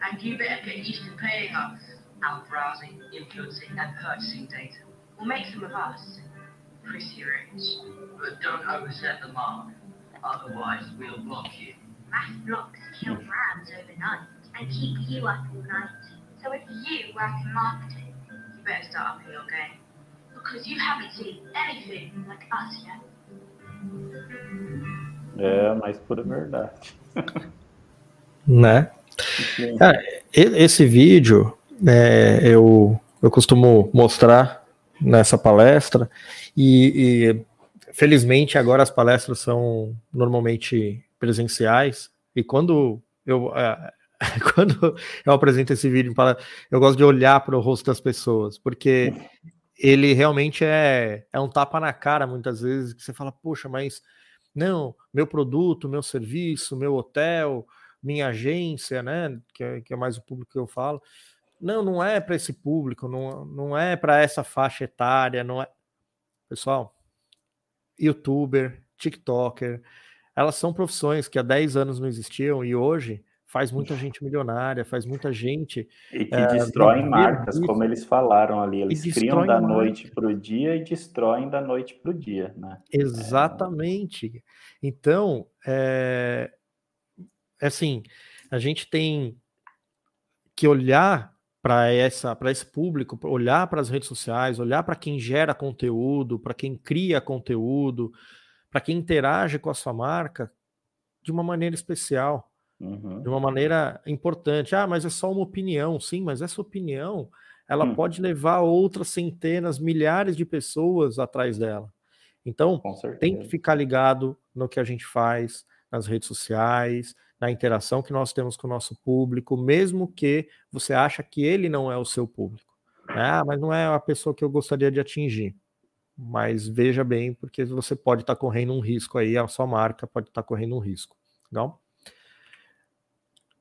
And you better get used to paying us our browsing, influencing, and purchasing data. We'll make some of us pretty rich. But don't overset the mark, otherwise we'll block you. Mass blocks kill brands overnight and keep you up all night. So if you work in marketing, you better start upping your game. Because you haven't seen anything like us yet. É, mas pura verdade. né? Cara, esse vídeo é, eu, eu costumo mostrar nessa palestra e, e, felizmente agora as palestras são normalmente presenciais e quando eu é, quando eu apresento esse vídeo eu gosto de olhar para o rosto das pessoas porque ele realmente é, é um tapa na cara muitas vezes, que você fala, poxa, mas não, meu produto, meu serviço, meu hotel, minha agência, né, que é, que é mais o público que eu falo, não, não é para esse público, não, não é para essa faixa etária, não é. Pessoal, youtuber, TikToker, elas são profissões que há 10 anos não existiam e hoje faz muita gente milionária, faz muita gente. E que é, destroem marcas, como eles falaram ali. Eles criam da noite para o dia e destroem da noite para o dia, né? Exatamente. É... Então, é... assim, a gente tem que olhar para essa para esse público, olhar para as redes sociais, olhar para quem gera conteúdo, para quem cria conteúdo, para quem interage com a sua marca de uma maneira especial Uhum. de uma maneira importante. Ah, mas é só uma opinião. Sim, mas essa opinião ela hum. pode levar outras centenas, milhares de pessoas atrás dela. Então, tem que ficar ligado no que a gente faz nas redes sociais, na interação que nós temos com o nosso público, mesmo que você acha que ele não é o seu público. Ah, mas não é a pessoa que eu gostaria de atingir. Mas veja bem, porque você pode estar correndo um risco aí, a sua marca pode estar correndo um risco. Não?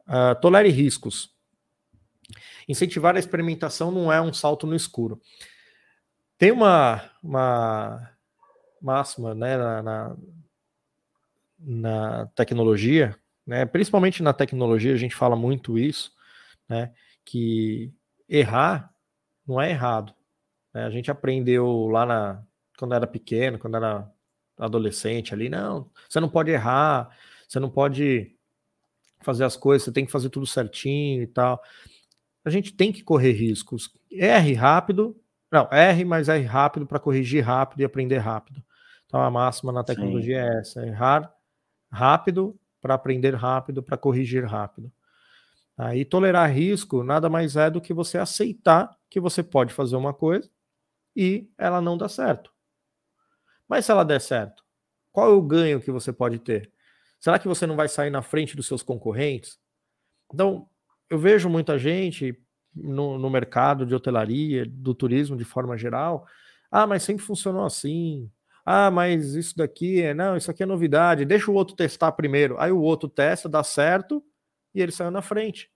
Uh, tolere riscos. Incentivar a experimentação não é um salto no escuro. Tem uma, uma máxima né, na, na, na, tecnologia, né, principalmente na tecnologia, a gente fala muito isso, né, que errar não é errado. Né? A gente aprendeu lá na, quando era pequeno, quando era adolescente ali, não, você não pode errar, você não pode fazer as coisas, você tem que fazer tudo certinho e tal. A gente tem que correr riscos. Erre rápido, não, erre, mas erre rápido para corrigir rápido e aprender rápido. Então a máxima na tecnologia Sim. é essa: errar rápido para aprender rápido, para corrigir rápido. Aí tolerar risco nada mais é do que você aceitar que você pode fazer uma coisa e ela não dá certo. Mas se ela der certo, qual é o ganho que você pode ter? Será que você não vai sair na frente dos seus concorrentes? Então, eu vejo muita gente no, no mercado de hotelaria, do turismo de forma geral, Ah, mas sempre funcionou assim. Ah, mas isso daqui é. Não, isso aqui é novidade. Deixa o outro testar primeiro. Aí o outro testa, dá certo e ele saiu na frente.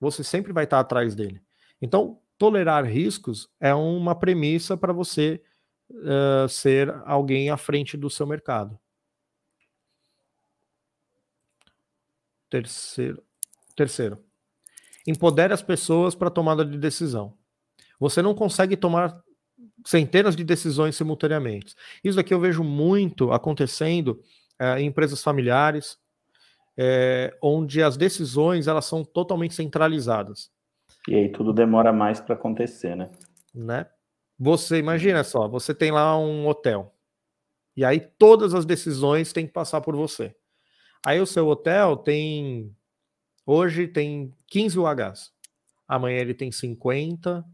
Você sempre vai estar atrás dele. Então, tolerar riscos é uma premissa para você uh, ser alguém à frente do seu mercado. Terceiro. Terceiro. Empodere as pessoas para tomada de decisão. Você não consegue tomar centenas de decisões simultaneamente. Isso aqui eu vejo muito acontecendo uh, em empresas familiares, é, onde as decisões elas são totalmente centralizadas. E aí tudo demora mais para acontecer, né? né? Você imagina só, você tem lá um hotel e aí todas as decisões têm que passar por você. Aí o seu hotel tem hoje tem 15 UHs, amanhã ele tem 50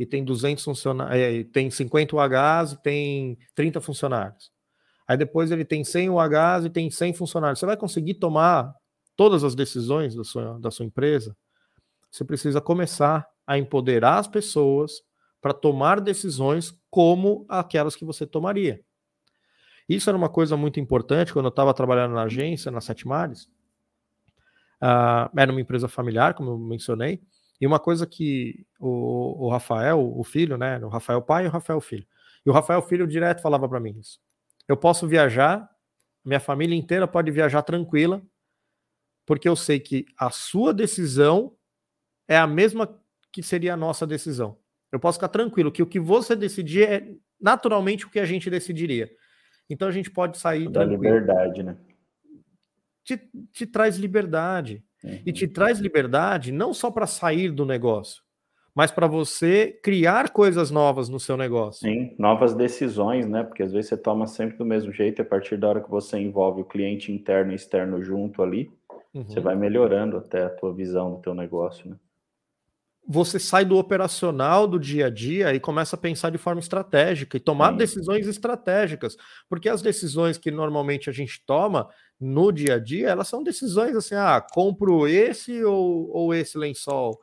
e tem 200 funcionários, é, tem 50 UHs e tem 30 funcionários. Aí depois ele tem 100 UHs e tem 100 funcionários. Você vai conseguir tomar todas as decisões da sua, da sua empresa? Você precisa começar a empoderar as pessoas para tomar decisões como aquelas que você tomaria. Isso era uma coisa muito importante quando eu estava trabalhando na agência, na Sete Mares. Uh, era uma empresa familiar, como eu mencionei, e uma coisa que o, o Rafael, o filho, né, o Rafael pai e o Rafael filho, e o Rafael filho direto falava para mim isso. Eu posso viajar, minha família inteira pode viajar tranquila, porque eu sei que a sua decisão é a mesma que seria a nossa decisão. Eu posso ficar tranquilo que o que você decidir é naturalmente o que a gente decidiria. Então a gente pode sair da liberdade, né? Te, te traz liberdade. Uhum. E te traz liberdade não só para sair do negócio, mas para você criar coisas novas no seu negócio. Sim, novas decisões, né? Porque às vezes você toma sempre do mesmo jeito, e a partir da hora que você envolve o cliente interno e externo junto ali, uhum. você vai melhorando até a tua visão do teu negócio, né? Você sai do operacional do dia a dia e começa a pensar de forma estratégica e tomar Sim. decisões estratégicas, porque as decisões que normalmente a gente toma no dia a dia, elas são decisões assim, ah, compro esse ou, ou esse lençol,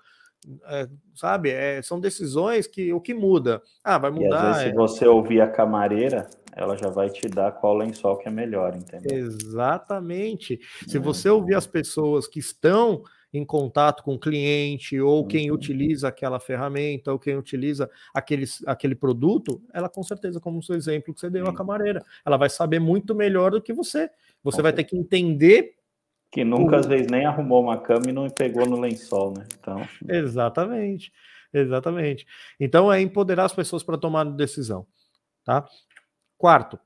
é, sabe? É, são decisões que o que muda. Ah, vai mudar. E às vezes, é... se você ouvir a camareira, ela já vai te dar qual lençol que é melhor, entendeu? Exatamente. Se você ouvir as pessoas que estão em contato com o cliente, ou quem uhum. utiliza aquela ferramenta, ou quem utiliza aquele, aquele produto, ela com certeza, como o seu exemplo que você deu, a camareira, ela vai saber muito melhor do que você. Você vai ter que entender que nunca, às vezes, nem arrumou uma cama e não pegou no lençol, né? Então... Exatamente, exatamente. Então, é empoderar as pessoas para tomar decisão, tá? Quarto,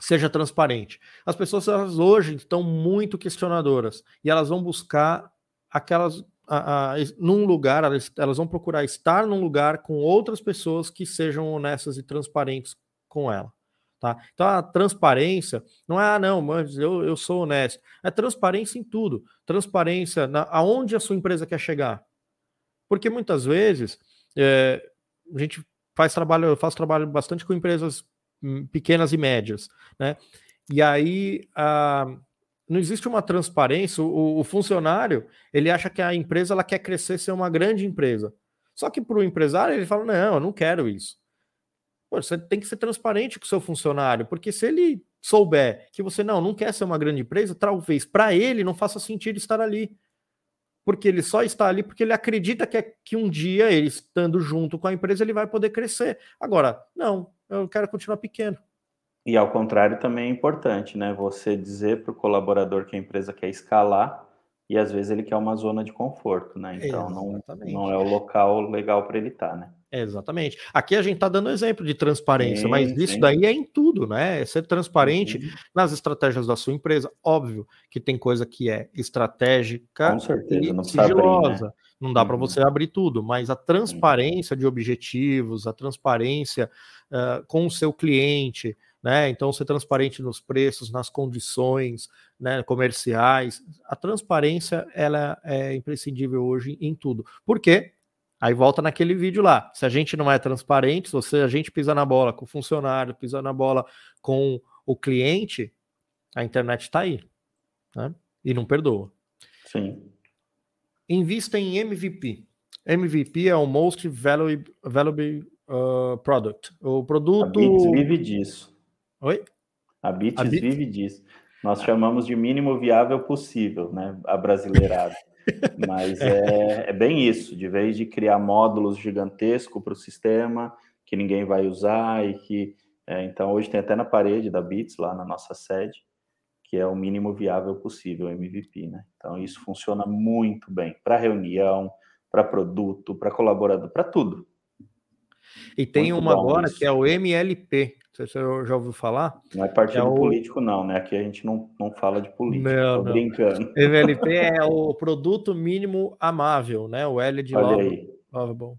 seja transparente. As pessoas elas hoje estão muito questionadoras e elas vão buscar aquelas a, a, num lugar, elas, elas vão procurar estar num lugar com outras pessoas que sejam honestas e transparentes com ela. Tá? Então a transparência não é, ah, não, mas eu, eu sou honesto. É transparência em tudo. Transparência na, aonde a sua empresa quer chegar. Porque muitas vezes é, a gente faz trabalho, eu faço trabalho bastante com empresas hum, pequenas e médias, né? E aí a, não existe uma transparência. O, o, funcionário ele acha que a empresa ela quer crescer, ser uma grande empresa. Só que para o empresário ele fala: não, eu não quero isso. Pô, você tem que ser transparente com o seu funcionário, porque se ele souber que você não, não quer ser uma grande empresa, talvez para ele não faça sentido estar ali. Porque ele só está ali porque ele acredita que, é, que um dia, ele estando junto com a empresa, ele vai poder crescer. Agora, não, eu quero continuar pequeno. E ao contrário também é importante, né? Você dizer para o colaborador que a empresa quer escalar e às vezes ele quer uma zona de conforto, né? Então não, não é o local legal para ele estar, tá, né? Exatamente. Aqui a gente está dando exemplo de transparência, sim, mas isso sim. daí é em tudo, né? É ser transparente uhum. nas estratégias da sua empresa. Óbvio que tem coisa que é estratégica Com certeza, não sigilosa. Abrir, né? Não dá uhum. para você abrir tudo, mas a transparência de objetivos, a transparência uh, com o seu cliente, né? Então, ser transparente nos preços, nas condições né, comerciais. A transparência ela é imprescindível hoje em tudo. Por quê? Aí volta naquele vídeo lá. Se a gente não é transparente, se você, a gente pisa na bola com o funcionário, pisa na bola com o cliente, a internet está aí. Né? E não perdoa. Sim. Invista em MVP. MVP é o Most Valuable, valuable uh, product. O produto. Vive disso. Oi? A Bits, a Bits... vive disso. Nós chamamos de mínimo viável possível, né? A brasileirada. Mas é, é, bem isso, de vez de criar módulos gigantescos para o sistema que ninguém vai usar e que. É, então, hoje tem até na parede da Bits, lá na nossa sede, que é o mínimo viável possível, MVP, né? Então, isso funciona muito bem para reunião, para produto, para colaborador, para tudo. E tem Muito uma agora isso. que é o MLP. Você já ouviu falar? Não é partido é o... político, não, né? Aqui a gente não, não fala de política. Não, não. brincando. MLP é o produto mínimo amável, né? O L de Lovable.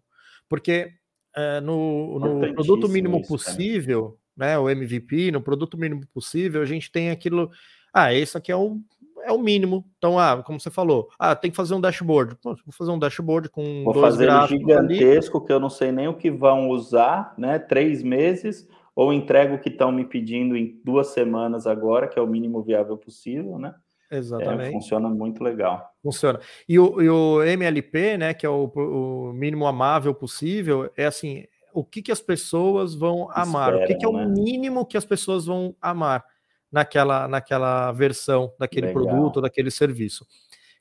Porque é, no, no produto mínimo isso, possível, cara. né? O MVP, no produto mínimo possível, a gente tem aquilo. Ah, esse aqui é o é o mínimo. Então, ah, como você falou, ah, tem que fazer um dashboard. Pô, vou fazer um dashboard com vou fazer um gigantesco ali. que eu não sei nem o que vão usar, né? Três meses ou entrego o que estão me pedindo em duas semanas agora, que é o mínimo viável possível, né? Exatamente. É, funciona muito legal. Funciona. E o, e o MLP, né, que é o, o, mínimo amável possível, é assim, o que, que as pessoas vão amar? Esperam, o que, que é o né? mínimo que as pessoas vão amar? Naquela, naquela versão daquele Legal. produto, daquele serviço.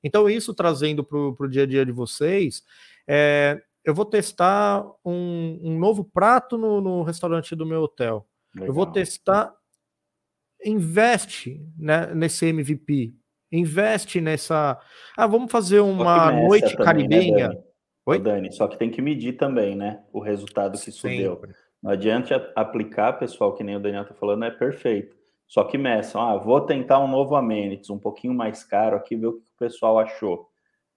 Então, isso trazendo para o dia a dia de vocês, é, eu vou testar um, um novo prato no, no, restaurante do meu hotel. Legal. Eu vou testar. Investe né, nesse MVP. Investe nessa. Ah, vamos fazer uma noite também, né, caribenha. Né, Dani? Oi? Ô, Dani, só que tem que medir também, né? O resultado que isso Sempre. deu. Não adianta aplicar, pessoal, que nem o Daniel está falando, é perfeito. Só que meçam, ah, vou tentar um novo amenities, um pouquinho mais caro aqui, ver o que o pessoal achou.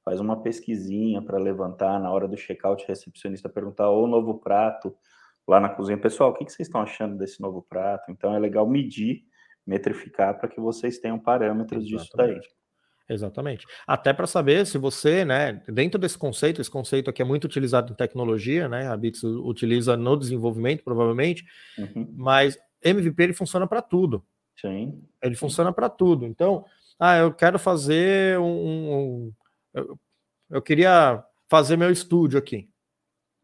Faz uma pesquisinha para levantar na hora do checkout, recepcionista perguntar ou novo prato lá na cozinha. Pessoal, o que vocês estão achando desse novo prato? Então é legal medir, metrificar para que vocês tenham parâmetros Exatamente. disso daí. Exatamente. Até para saber se você, né, dentro desse conceito, esse conceito aqui é muito utilizado em tecnologia, né? A Bits utiliza no desenvolvimento, provavelmente, uhum. mas MVP ele funciona para tudo. Sim. Ele funciona para tudo. Então, ah, eu quero fazer um. um eu, eu, queria fazer meu estúdio aqui.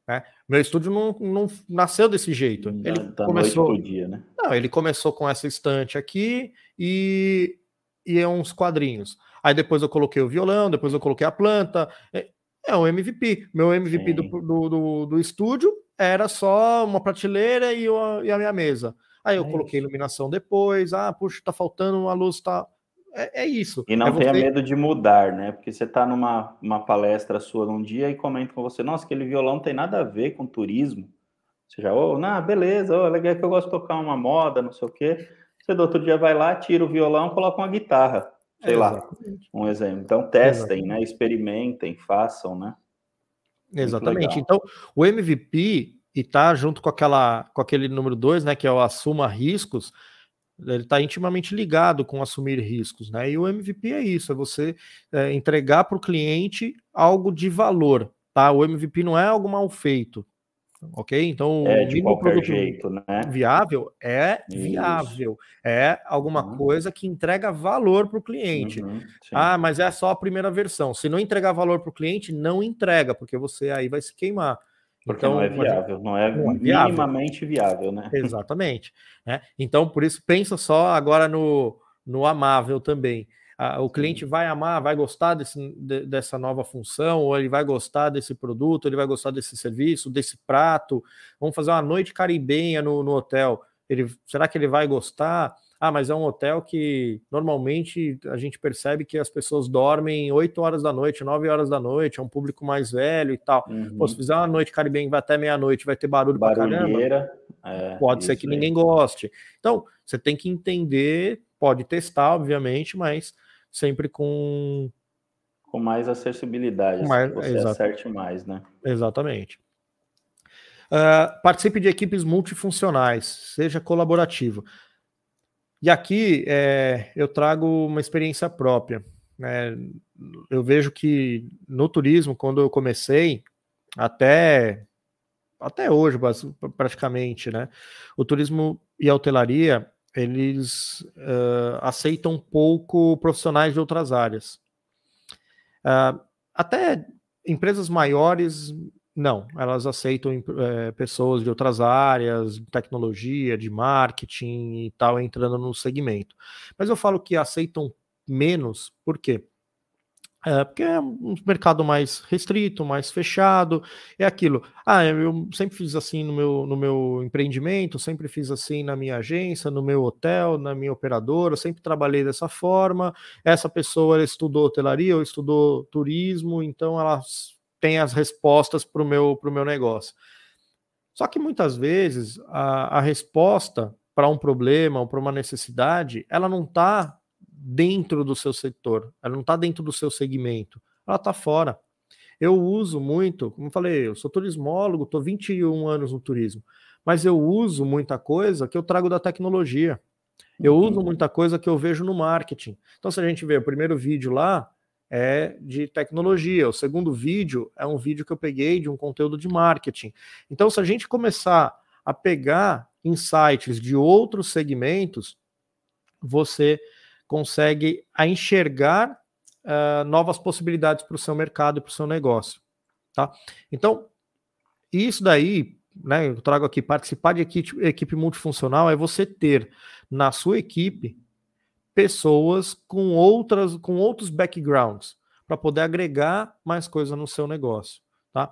Né? Meu estúdio não, não nasceu desse jeito. Ele da começou. Dia, né? Não, ele começou com essa estante aqui e, e é uns quadrinhos. Aí depois eu coloquei o violão, depois eu coloquei a planta. É, é um MVP. Meu MVP do, do, do, do, estúdio era só uma prateleira e, uma, e a minha mesa. Aí eu é coloquei isso. iluminação depois. Ah, puxa, tá faltando uma luz, tá. É, é isso. E não é tenha medo de mudar, né? Porque você tá numa uma palestra sua num dia e comenta com você, nossa, aquele violão não tem nada a ver com turismo. Você já, oh, não, beleza, oh, legal que eu gosto de tocar uma moda, não sei o quê. Você do outro dia vai lá, tira o violão, coloca uma guitarra, sei é, lá, um exemplo. Então testem, exatamente. né? Experimentem, façam, né? Exatamente. Então, o MVP e tá junto com aquela com aquele número dois, né, que é o assuma riscos, ele está intimamente ligado com assumir riscos, né? E o MVP é isso, é você é, entregar para o cliente algo de valor, tá? O MVP não é algo mal feito, ok? Então é, mínimo produto jeito, né? viável é isso. viável, é alguma uhum. coisa que entrega valor para o cliente. Uhum, ah, mas é só a primeira versão. Se não entregar valor para o cliente, não entrega, porque você aí vai se queimar. Porque então, não é viável, não é, não é minimamente viável, né? Exatamente. Né? Então, por isso, pensa só agora no, no amável também. Ah, o cliente vai amar, vai gostar desse, de, dessa nova função, ou ele vai gostar desse produto, ele vai gostar desse serviço, desse prato. Vamos fazer uma noite caribenha no, no hotel. Ele, será que ele vai gostar? Ah, mas é um hotel que normalmente a gente percebe que as pessoas dormem 8 horas da noite, 9 horas da noite, é um público mais velho e tal. Uhum. Pô, se fizer uma noite caribenha vai até meia-noite, vai ter barulho pra caramba. É, pode ser que aí. ninguém goste. Então, você tem que entender, pode testar, obviamente, mas sempre com. Com mais acessibilidade, com mais, você exatamente. acerte mais, né? Exatamente. Uh, participe de equipes multifuncionais, seja colaborativo. E aqui é, eu trago uma experiência própria. Né? Eu vejo que no turismo, quando eu comecei, até até hoje, praticamente, né? O turismo e a hotelaria eles uh, aceitam pouco profissionais de outras áreas. Uh, até empresas maiores Não, elas aceitam é, pessoas de outras áreas, de tecnologia, de marketing e tal, entrando no segmento. Mas eu falo que aceitam menos, por quê? É, porque é um mercado mais restrito, mais fechado, é aquilo. Ah, eu sempre fiz assim no meu, no meu empreendimento, sempre fiz assim na minha agência, no meu hotel, na minha operadora, sempre trabalhei dessa forma. Essa pessoa estudou hotelaria ou estudou turismo, então ela tem as respostas para o meu, meu negócio. Só que muitas vezes a, a resposta para um problema ou para uma necessidade, ela não está dentro do seu setor, ela não está dentro do seu segmento, ela está fora. Eu uso muito, como eu falei, eu sou turismólogo, estou 21 anos no turismo, mas eu uso muita coisa que eu trago da tecnologia. Eu uso uhum. muita coisa que eu vejo no marketing. Então, se a gente vê o primeiro vídeo lá, é de tecnologia. O segundo vídeo é um vídeo que eu peguei de um conteúdo de marketing. Então, se a gente começar a pegar insights de outros segmentos, você consegue a enxergar uh, novas possibilidades para o seu mercado e para o seu negócio. Tá? Então, isso daí, né, eu trago aqui, participar de equipe, equipe multifuncional é você ter na sua equipe pessoas com outras com outros backgrounds para poder agregar mais coisa no seu negócio, tá?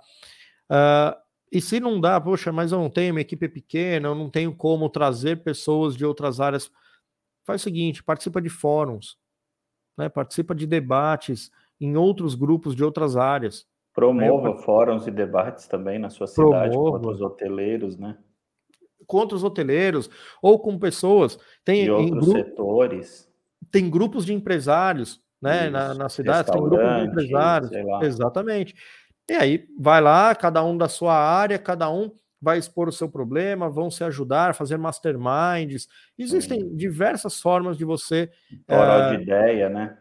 Uh, e se não dá, poxa, mas eu não tenho, minha equipe é pequena, eu não tenho como trazer pessoas de outras áreas faz o seguinte: participa de fóruns, né? participa de debates em outros grupos de outras áreas. Promova eu... fóruns e debates também na sua cidade Promova. com outros hoteleiros, né? Com outros hoteleiros ou com pessoas. Tem de outros gru... setores. Tem grupos de empresários, né? Isso, na, na cidade, tem grupos de empresários. Exatamente. E aí vai lá, cada um da sua área, cada um vai expor o seu problema, vão se ajudar, fazer masterminds. Existem Sim. diversas formas de você. Toró é... de ideia, né?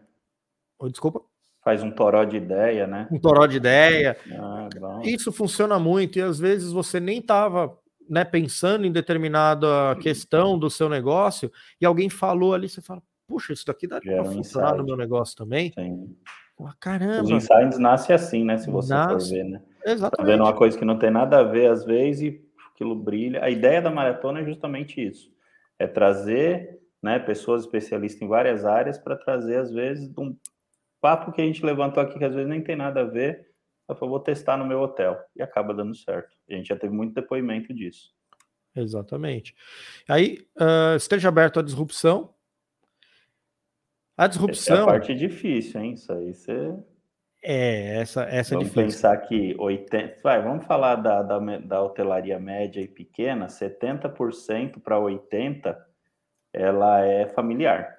Desculpa. Faz um toró de ideia, né? Um toró de ideia. Ah, Isso funciona muito e às vezes você nem estava né, pensando em determinada questão do seu negócio e alguém falou ali, você fala, puxa, isso daqui dá para funcionar insight. no meu negócio também. Sim. caramba. Os insights nascem assim, né? Se você Nasce. for ver, né? Exatamente. Tá vendo uma coisa que não tem nada a ver às vezes e aquilo brilha. A ideia da maratona é justamente isso: é trazer né, pessoas especialistas em várias áreas para trazer, às vezes, um papo que a gente levantou aqui que às vezes nem tem nada a ver. Eu vou testar no meu hotel e acaba dando certo. A gente já teve muito depoimento disso. Exatamente. Aí, uh, esteja aberto à disrupção. A disrupção. Essa é a parte difícil, hein? Isso aí você é, essa, essa é vamos é difícil. pensar que 80. Vai, vamos falar da, da, da hotelaria média e pequena, 70% para 80% ela é familiar.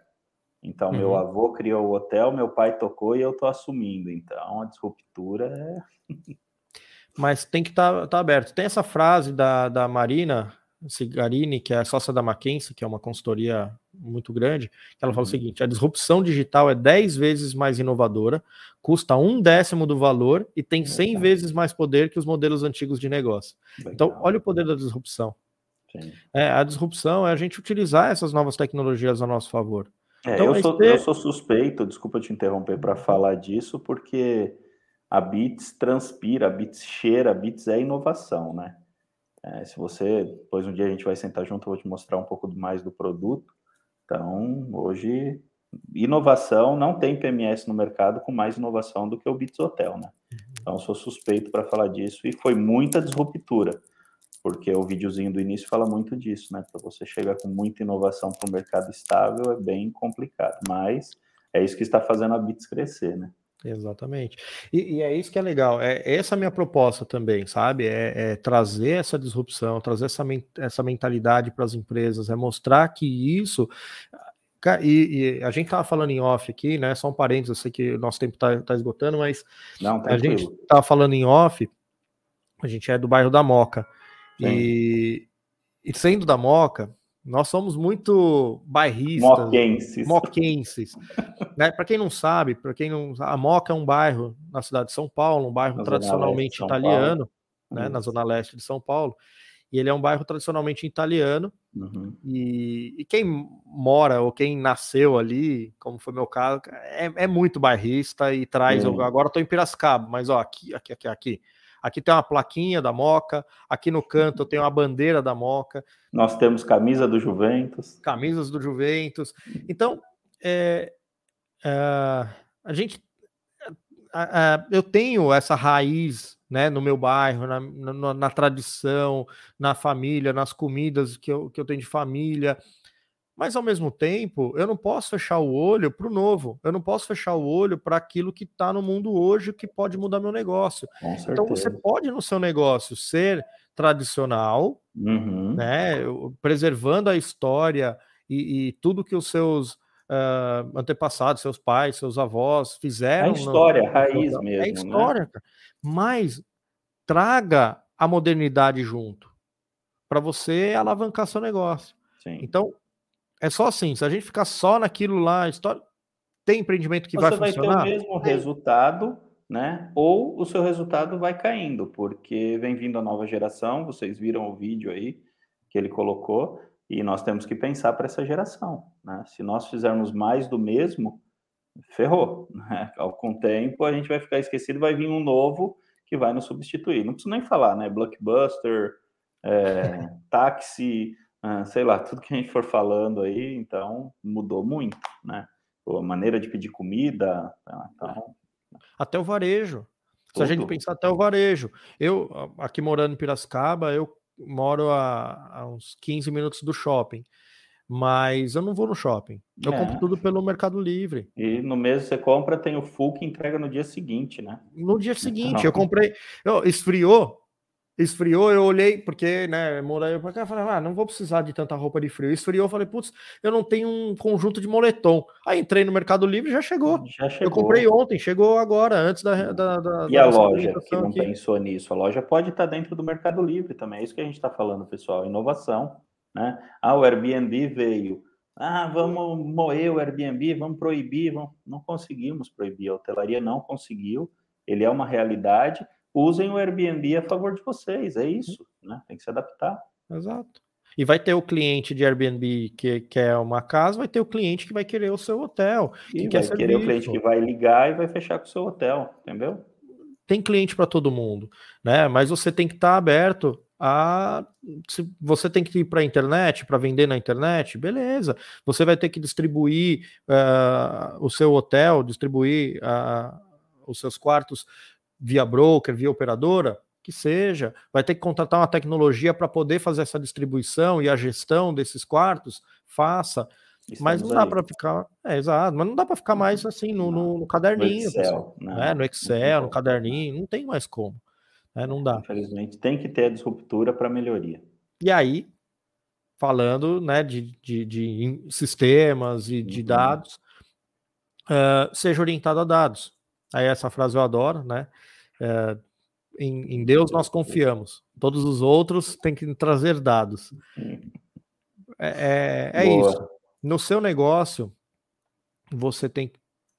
Então, uhum. meu avô criou o hotel, meu pai tocou e eu estou assumindo. Então, a disruptura é. Mas tem que estar tá, tá aberto. Tem essa frase da, da Marina Cigarini, que é sócia da McKinsey, que é uma consultoria muito grande, que ela uhum. fala o uhum. seguinte: a disrupção digital é 10 vezes mais inovadora, custa um décimo do valor e tem 100 vezes mais poder que os modelos antigos de negócio. Legal. Então, olha o poder da disrupção. É, a disrupção é a gente utilizar essas novas tecnologias a nosso favor. É, então, eu, sou, ter... eu sou suspeito, desculpa te interromper para falar disso, porque a Bits transpira, a Bits cheira, a Bits é inovação, né? É, se você, depois um dia a gente vai sentar junto, eu vou te mostrar um pouco mais do produto. Então, hoje, inovação, não tem PMS no mercado com mais inovação do que o Bits Hotel, né? Uhum. Então, sou suspeito para falar disso e foi muita disruptura, porque o videozinho do início fala muito disso, né? Para você chegar com muita inovação para um mercado estável é bem complicado, mas é isso que está fazendo a Bits crescer, né? Exatamente. E, e, é isso que é legal. É essa é a minha proposta também, sabe? É, é trazer essa disrupção, trazer essa, essa mentalidade para as empresas, é mostrar que isso. E, e a gente estava falando em off aqui, né? Só um parênteses, eu sei que o nosso tempo está tá esgotando, mas Não, a gente estava falando em off, a gente é do bairro da Moca. E, e sendo da Moca, nós somos muito bairristas, moquenses. moquenses né? Para quem não sabe, para quem não, a Moca é um bairro na cidade de São Paulo, um bairro na tradicionalmente italiano, né? na zona leste de São Paulo. E ele é um bairro tradicionalmente italiano. Uhum. E, e, quem mora ou quem nasceu ali, como foi meu caso, é, é muito bairrista e traz. Uhum. Agora estou em Piracicaba, mas ó, aqui, aqui, aqui, aqui. Aqui tem uma plaquinha da Moca, aqui no canto tem uma bandeira da Moca. Nós temos camisa do Juventus. Camisas do Juventus. Então, é, é, a gente. eu tenho essa raiz né, no meu bairro, na, na, na, tradição, na família, nas comidas que eu, que eu tenho de família. Mas ao mesmo tempo, eu não posso fechar o olho para o novo. Eu não posso fechar o olho para aquilo que está no mundo hoje que pode mudar meu negócio. Então você pode no seu negócio ser tradicional, uhum. né, preservando a história e, e tudo que os seus uh, antepassados, seus pais, seus avós fizeram. A história, no, a raiz no, mesmo. É história, né? mas traga a modernidade junto para você alavancar seu negócio. Sim. Então, é só assim, se a gente ficar só naquilo lá, história, tem empreendimento que Você vai funcionar? Você vai ter o mesmo resultado, né? Ou o seu resultado vai caindo, porque vem vindo a nova geração, vocês viram o vídeo aí que ele colocou, e nós temos que pensar para essa geração, né? Se nós fizermos mais do mesmo, ferrou, né? Com o tempo a gente vai ficar esquecido, vai vir um novo que vai nos substituir. Não preciso nem falar, né? Blockbuster, é, táxi, ah, sei lá, tudo que a gente for falando aí, então mudou muito, né? A maneira de pedir comida, então... Até o varejo. Se a gente pensar até o varejo. Eu, aqui morando em Piracicaba, eu moro a, a, uns 15 minutos do shopping. Mas eu não vou no shopping. Eu é. compro tudo pelo Mercado Livre. E no mês você compra, tem o full que entrega no dia seguinte, né? No dia seguinte. Então... Eu comprei. Eu, esfriou, esfriou, eu olhei, porque, né, morei pra cá, falei, ah, não vou precisar de tanta roupa de frio. Esfriou, eu falei, putz, eu não tenho um conjunto de moletom. Aí entrei no Mercado Livre e já chegou. Já chegou. Eu comprei ontem, chegou agora, antes da. da, da e da a loja que não aqui. pensou nisso? A loja pode estar dentro do Mercado Livre também. É isso que a gente está falando, pessoal. Inovação. Né? Ah, o Airbnb veio. Ah, vamos moer o Airbnb, vamos proibir. Vamos... Não conseguimos proibir. A hotelaria não conseguiu. Ele é uma realidade usem o Airbnb a favor de vocês, é isso, né? Tem que se adaptar. Exato. E vai ter o cliente de Airbnb que quer uma casa, vai ter o cliente que vai querer o seu hotel. E vai querer serviço. o cliente que vai ligar e vai fechar com o seu hotel, entendeu? Tem cliente para todo mundo, né? Mas você tem que estar tá aberto a. Se você tem que ir para a internet, para vender na internet, beleza. Você vai ter que distribuir uh, o seu hotel, distribuir uh, os seus quartos via broker, via operadora, que seja, vai ter que contratar uma tecnologia para poder fazer essa distribuição e a gestão desses quartos, faça. Estamos mas não dá para ficar, é exato, mas não dá para ficar mais assim no, no, no caderninho, no Excel, né? no, Excel no caderninho, não tem mais como, né? não dá. Infelizmente, tem que ter a disruptura para melhoria. E aí, falando né, de, de, de sistemas e de uhum. dados, uh, seja orientado a dados. Aí essa frase eu adoro, né? É, em, em, Deus nós confiamos. Todos os outros têm que trazer dados. É, é, é isso. No seu negócio, você tem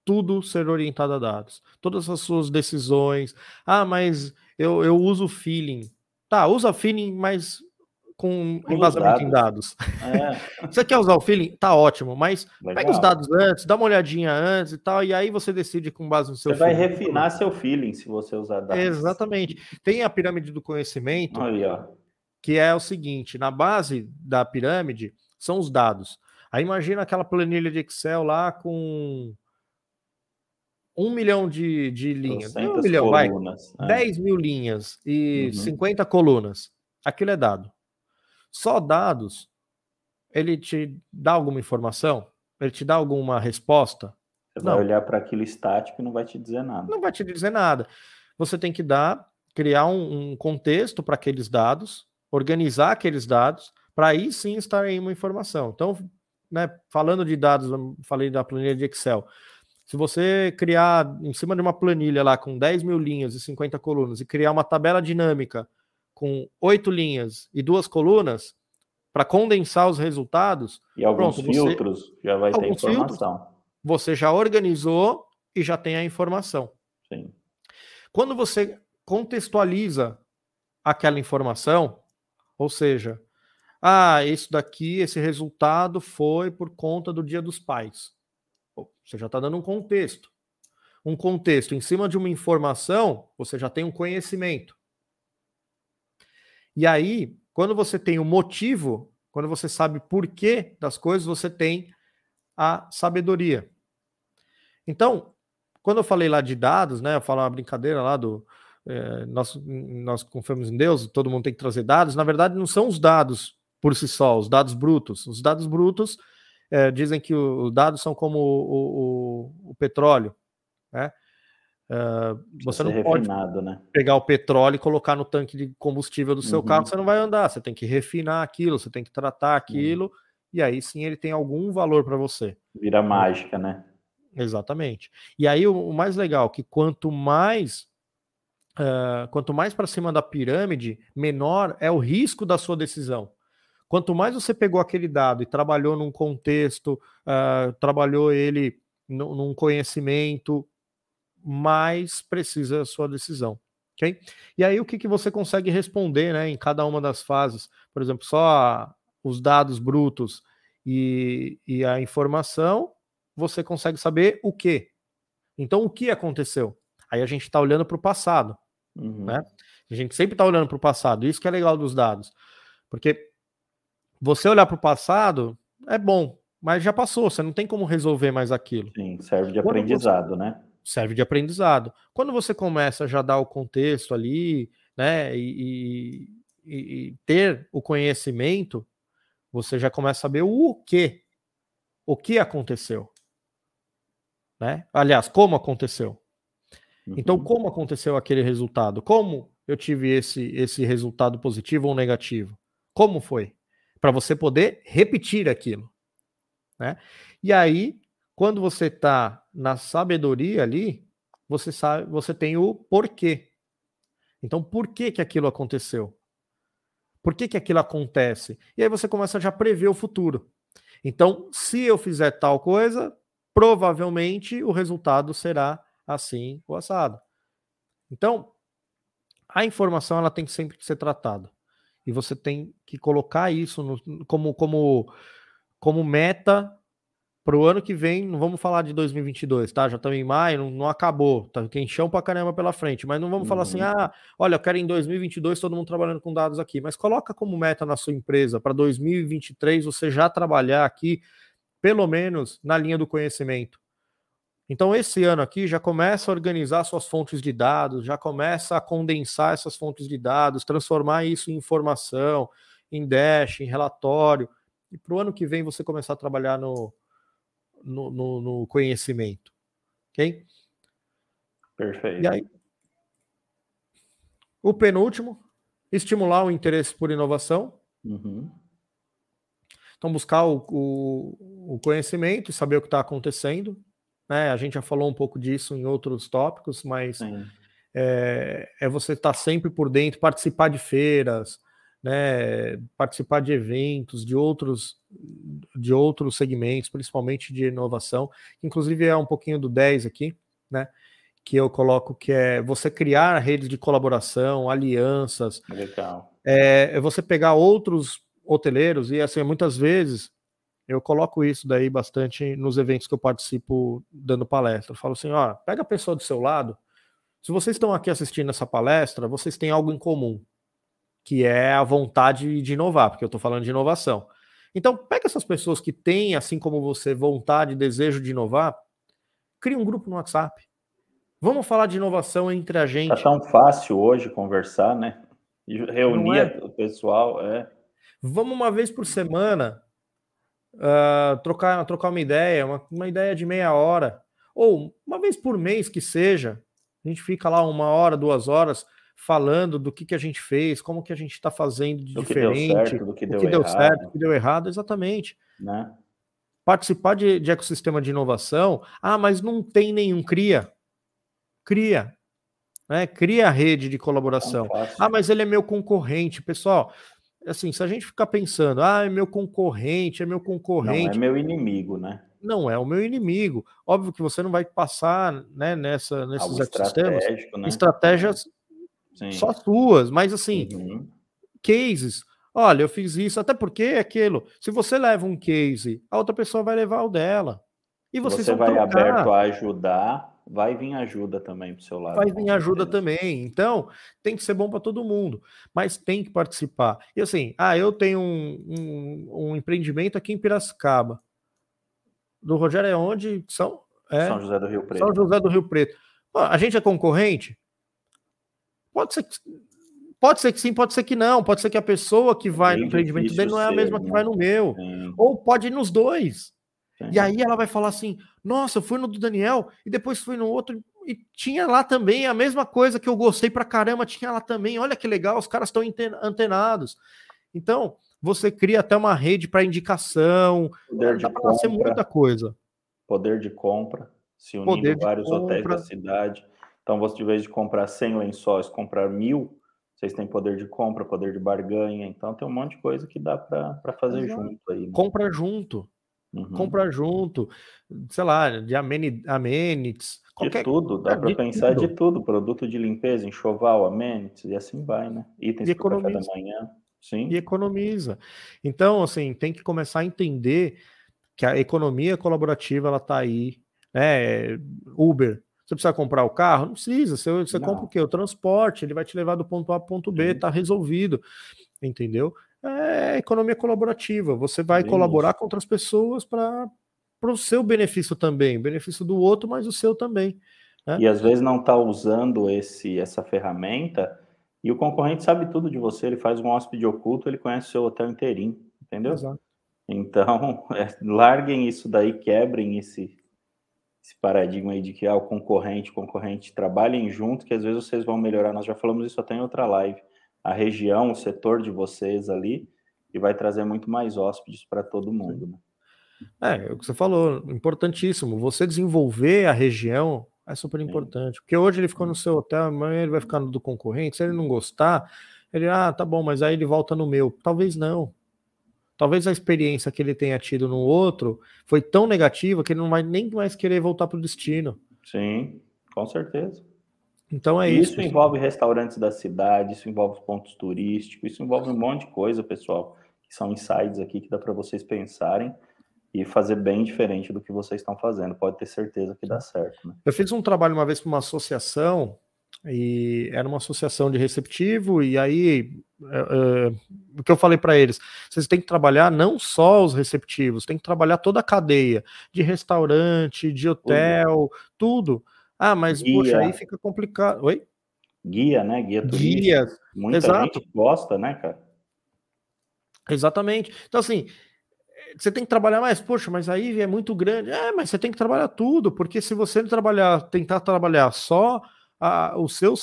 tudo ser orientado a dados. Todas as suas decisões. Ah, mas eu, eu uso feeling. Tá, usa feeling, mas com embasamento dados. em dados. É. você quer usar o feeling? Tá ótimo, mas Legal. pega os dados antes, dá uma olhadinha antes e tal, e aí você decide com base no seu Você feeling. vai refinar seu feeling se você usar dados. Exatamente. Tem a pirâmide do conhecimento, aí, que é o seguinte: na base da pirâmide são os dados. Aí imagina aquela planilha de Excel lá com um milhão de, de linhas. Um milhão, colunas, vai. É. 10 mil linhas e uhum. 50 colunas. Aquilo é dado. Só dados, ele te dá alguma informação? Ele te dá alguma resposta? Você não. vai olhar para aquilo estático e não vai te dizer nada. Não vai te dizer nada. Você tem que dar, criar um, um contexto para aqueles dados, organizar aqueles dados, para aí sim estar em uma informação. Então, né, falando de dados, falei da planilha de Excel. Se você criar em cima de uma planilha lá com 10 mil linhas e 50 colunas e criar uma tabela dinâmica com oito linhas e duas colunas para condensar os resultados. E alguns pronto, filtros você, já vai ter informação. Filtros, você já organizou e já tem a informação. Sim. Quando você contextualiza aquela informação, ou seja, ah, isso daqui, esse resultado foi por conta do Dia dos Pais. Você já está dando um contexto. Um contexto em cima de uma informação, você já tem um conhecimento. E aí, quando você tem o motivo, quando você sabe por que das coisas, você tem a sabedoria. Então, quando eu falei lá de dados, né, eu falo uma brincadeira lá do é, nós, nós confiamos em Deus, todo mundo tem que trazer dados. Na verdade, não são os dados por si só, os dados brutos. Os dados brutos é, dizem que os dados são como o, o, o petróleo, né? Uh, você não pode né? pegar o petróleo e colocar no tanque de combustível do seu uhum. carro, você não vai andar. Você tem que refinar aquilo, você tem que tratar aquilo, uhum. e aí sim ele tem algum valor para você. Vira mágica, né? Exatamente. E aí o, o mais legal que quanto mais uh, quanto mais para cima da pirâmide, menor é o risco da sua decisão. Quanto mais você pegou aquele dado e trabalhou num contexto, uh, trabalhou ele num conhecimento, mais precisa a sua decisão. Okay? E aí o que, que você consegue responder né, em cada uma das fases? Por exemplo, só os dados brutos e, e a informação, você consegue saber o que. Então, o que aconteceu? Aí a gente está olhando para o passado. Uhum. Né? A gente sempre está olhando para o passado. Isso que é legal dos dados. Porque você olhar para o passado é bom, mas já passou, você não tem como resolver mais aquilo. Sim, serve de Quando aprendizado, você... né? Serve de aprendizado. Quando você começa a já dar o contexto ali, né, e, e, e ter o conhecimento, você já começa a saber o que, o que aconteceu, né? Aliás, como aconteceu. Então, uhum. como aconteceu aquele resultado? Como eu tive esse, esse resultado positivo ou negativo? Como foi? Para você poder repetir aquilo. Né? E aí, quando você está na sabedoria ali, você sabe, você tem o porquê. Então, por que, que aquilo aconteceu? Por que, que aquilo acontece? E aí você começa já a prever o futuro. Então, se eu fizer tal coisa, provavelmente o resultado será assim o assado. Então, a informação ela tem que sempre ser tratada. E você tem que colocar isso no, como, como, como meta para o ano que vem. Não vamos falar de 2022, tá? Já estamos em maio, não, não acabou. Tá, tem chão para caramba pela frente. Mas não vamos uhum. falar assim, uhum. ah, olha, eu quero em 2022 todo mundo trabalhando com dados aqui. Mas coloca como meta na sua empresa para 2023 você já trabalhar aqui, pelo menos na linha do conhecimento. Então, esse ano aqui já começa a organizar suas fontes de dados, já começa a condensar essas fontes de dados, transformar isso em informação, em dash, em relatório, e para o ano que vem você começar a trabalhar no, no, no, no conhecimento. Ok? Perfeito. E aí, o penúltimo, estimular o interesse por inovação. Uhum. Então, buscar o, o, o conhecimento e saber o que está acontecendo né? A gente já falou um pouco disso em outros tópicos, mas é, é, você estar tá sempre por dentro, participar de feiras, né? Participar de eventos, de outros, de outros segmentos, principalmente de inovação. Inclusive é um pouquinho do 10 aqui, né? Que eu coloco que é você criar redes de colaboração, alianças. Legal. É, é você pegar outros hoteleiros e assim muitas vezes eu coloco isso daí bastante nos eventos que eu participo dando palestra. Eu falo assim, ó, pega a pessoa do seu lado. Se vocês estão aqui assistindo essa palestra, vocês têm algo em comum, que é a vontade de inovar, porque eu estou falando de inovação. Então, pega essas pessoas que têm, assim como você, vontade, desejo de inovar, cria um grupo no WhatsApp. Vamos falar de inovação entre a gente. Tá tão fácil hoje conversar, né? Reunir é? o pessoal, é. Vamos uma vez por semana uh, trocar, trocar uma ideia, uma, uma ideia de meia hora, ou uma vez por mês que seja, a gente fica lá uma hora, duas horas falando do que, que a gente fez, como que a gente está fazendo de do diferente, que certo, do que, deu, que deu errado. certo, do que deu errado, exatamente. Né? Participar de, de ecossistema de inovação, ah, mas não tem nenhum, cria. Cria. Né? Cria a rede de colaboração. Ah, mas ele é meu concorrente. Pessoal, assim, se a gente ficar pensando, ah, é meu concorrente, é meu concorrente. Não é meu inimigo, né? Não é o meu inimigo. Óbvio que você não vai passar né, nessa, nesses ecossistemas né? estratégias Sim. só suas, mas assim, uhum. cases. Olha, eu fiz isso, até porque é aquilo. Se você leva um case, a outra pessoa vai levar o dela. E você vai trocar. aberto a ajudar, vai vir ajuda também para o seu lado. Vai vir ajuda também. Então, tem que ser bom para todo mundo, mas tem que participar. E assim, ah, eu tenho um, um, um empreendimento aqui em Piracicaba. Do Rogério é onde? São, é, São José do Rio Preto. São José do Rio Preto. a gente é concorrente? Pode ser que Pode ser que sim, pode ser que não. Pode ser que a pessoa que vai no empreendimento dele não é a mesma ser, que vai no meu. Sim. Ou pode ir nos dois. Sim. E aí ela vai falar assim: nossa, eu fui no do Daniel e depois fui no outro e tinha lá também a mesma coisa que eu gostei pra caramba, tinha lá também. Olha que legal, os caras estão antenados. Então, você cria até uma rede para indicação. Poder dá para ser muita coisa. Poder de compra, se unindo vários compra. hotéis da cidade. Então, você, de vez de comprar 100 lençóis, comprar mil, vocês têm poder de compra, poder de barganha, então tem um monte de coisa que dá para fazer Exato. junto aí. Né? Compra junto. Uhum. Compra junto, sei lá, de amenities. Qualquer... De tudo, dá para pensar tudo. de tudo. Produto de limpeza, enxoval, amenities, e assim vai, né? Itens para café da manhã. Sim. E economiza. Então, assim, tem que começar a entender que a economia colaborativa ela está aí. Né? Uber, você precisa comprar o carro? Não precisa. Você, você não. compra o quê? O transporte, ele vai te levar do ponto A para o ponto B, está resolvido. Entendeu? É economia colaborativa. Você vai Bem colaborar isso. com outras pessoas para o seu benefício também, benefício do outro, mas o seu também. Né? E às vezes não está usando esse, essa ferramenta e o concorrente sabe tudo de você, ele faz um hóspede oculto, ele conhece o seu hotel inteirinho, entendeu? Exato. Então, é, larguem isso daí, quebrem esse, esse paradigma aí de que ah, o concorrente, concorrente, trabalhem junto, que às vezes vocês vão melhorar. Nós já falamos isso até em outra live. A região, o setor de vocês ali, e vai trazer muito mais hóspedes para todo mundo. Né? É, é o que você falou, importantíssimo. Você desenvolver a região é super importante. Porque hoje ele ficou no seu hotel, amanhã ele vai ficar no do concorrente. Se ele não gostar, ele, ah, tá bom, mas aí ele volta no meu. Talvez não. Talvez a experiência que ele tenha tido no outro foi tão negativa que ele não vai nem mais querer voltar para o destino. Sim, com certeza. Então é isso. Isso envolve restaurantes da cidade, isso envolve pontos turísticos, isso envolve um monte de coisa, pessoal. Que são insights aqui que dá para vocês pensarem e fazer bem diferente do que vocês estão fazendo. Pode ter certeza que dá certo. Né? Eu fiz um trabalho uma vez com uma associação e era uma associação de receptivo, e aí é, é, o que eu falei para eles, vocês têm que trabalhar não só os receptivos, tem que trabalhar toda a cadeia de restaurante, de hotel, tudo. Ah, mas Guia. poxa, aí fica complicado. Oi? Guia, né? Guia turístico. Guia. Muita Exato. gente gosta, né, cara? Exatamente. Então, assim, você tem que trabalhar mais, poxa, mas aí é muito grande. É, mas você tem que trabalhar tudo, porque se você trabalhar, tentar trabalhar só a, o seu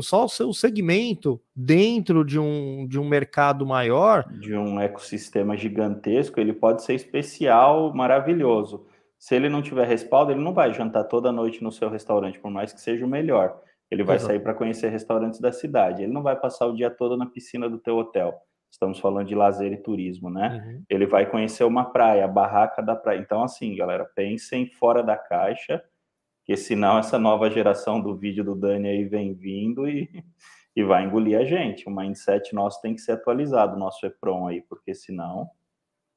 só o seu segmento dentro de um, de um mercado maior. De um ecossistema gigantesco, ele pode ser especial, maravilhoso. Se ele não tiver respaldo, ele não vai jantar toda noite no seu restaurante, por mais que seja o melhor. Ele vai sair para conhecer restaurantes da cidade. Ele não vai passar o dia todo na piscina do teu hotel. Estamos falando de lazer e turismo, né? Uhum. Ele vai conhecer uma praia, a barraca da praia. Então, assim, galera, pensem fora da caixa porque senão essa nova geração do vídeo do Dani aí vem vindo e, e vai engolir a gente. O mindset nosso tem que ser atualizado, o nosso EPROM aí, porque senão.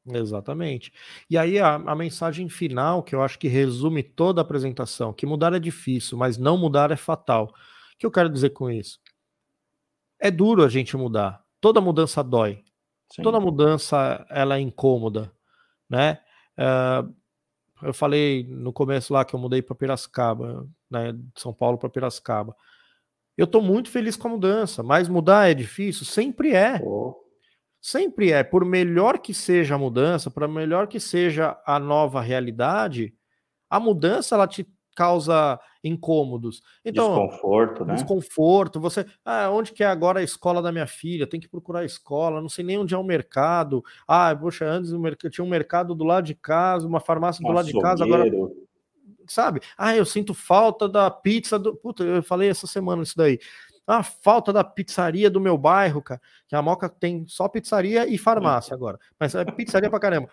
Exatamente. E aí a, a, mensagem final, que eu acho que resume toda a apresentação, que mudar é difícil, mas não mudar é fatal. O que eu quero dizer com isso? É duro a gente mudar. Toda mudança dói. Sim. Toda mudança ela é incômoda, né? Uh, eu falei no começo lá que eu mudei para Piracicaba, né, de São Paulo para Piracicaba. Eu estou muito feliz com a mudança, mas mudar é difícil? Sempre é. Oh. Sempre é. Por melhor que seja a mudança, por melhor que seja a nova realidade, a mudança ela te causa incômodos. Então, desconforto, né? Desconforto. Você, ah, onde que é agora a escola da minha filha? Tem que procurar a escola, não sei nem onde é o mercado. Ah, poxa, antes tinha um mercado do lado de casa, uma farmácia do lado de casa, agora sabe? Ah, eu sinto falta da pizza do. Puta, eu falei essa semana isso daí. A ah, falta da pizzaria do meu bairro, cara. Que a Moca tem só pizzaria e farmácia agora. Mas é pizzaria pra caramba.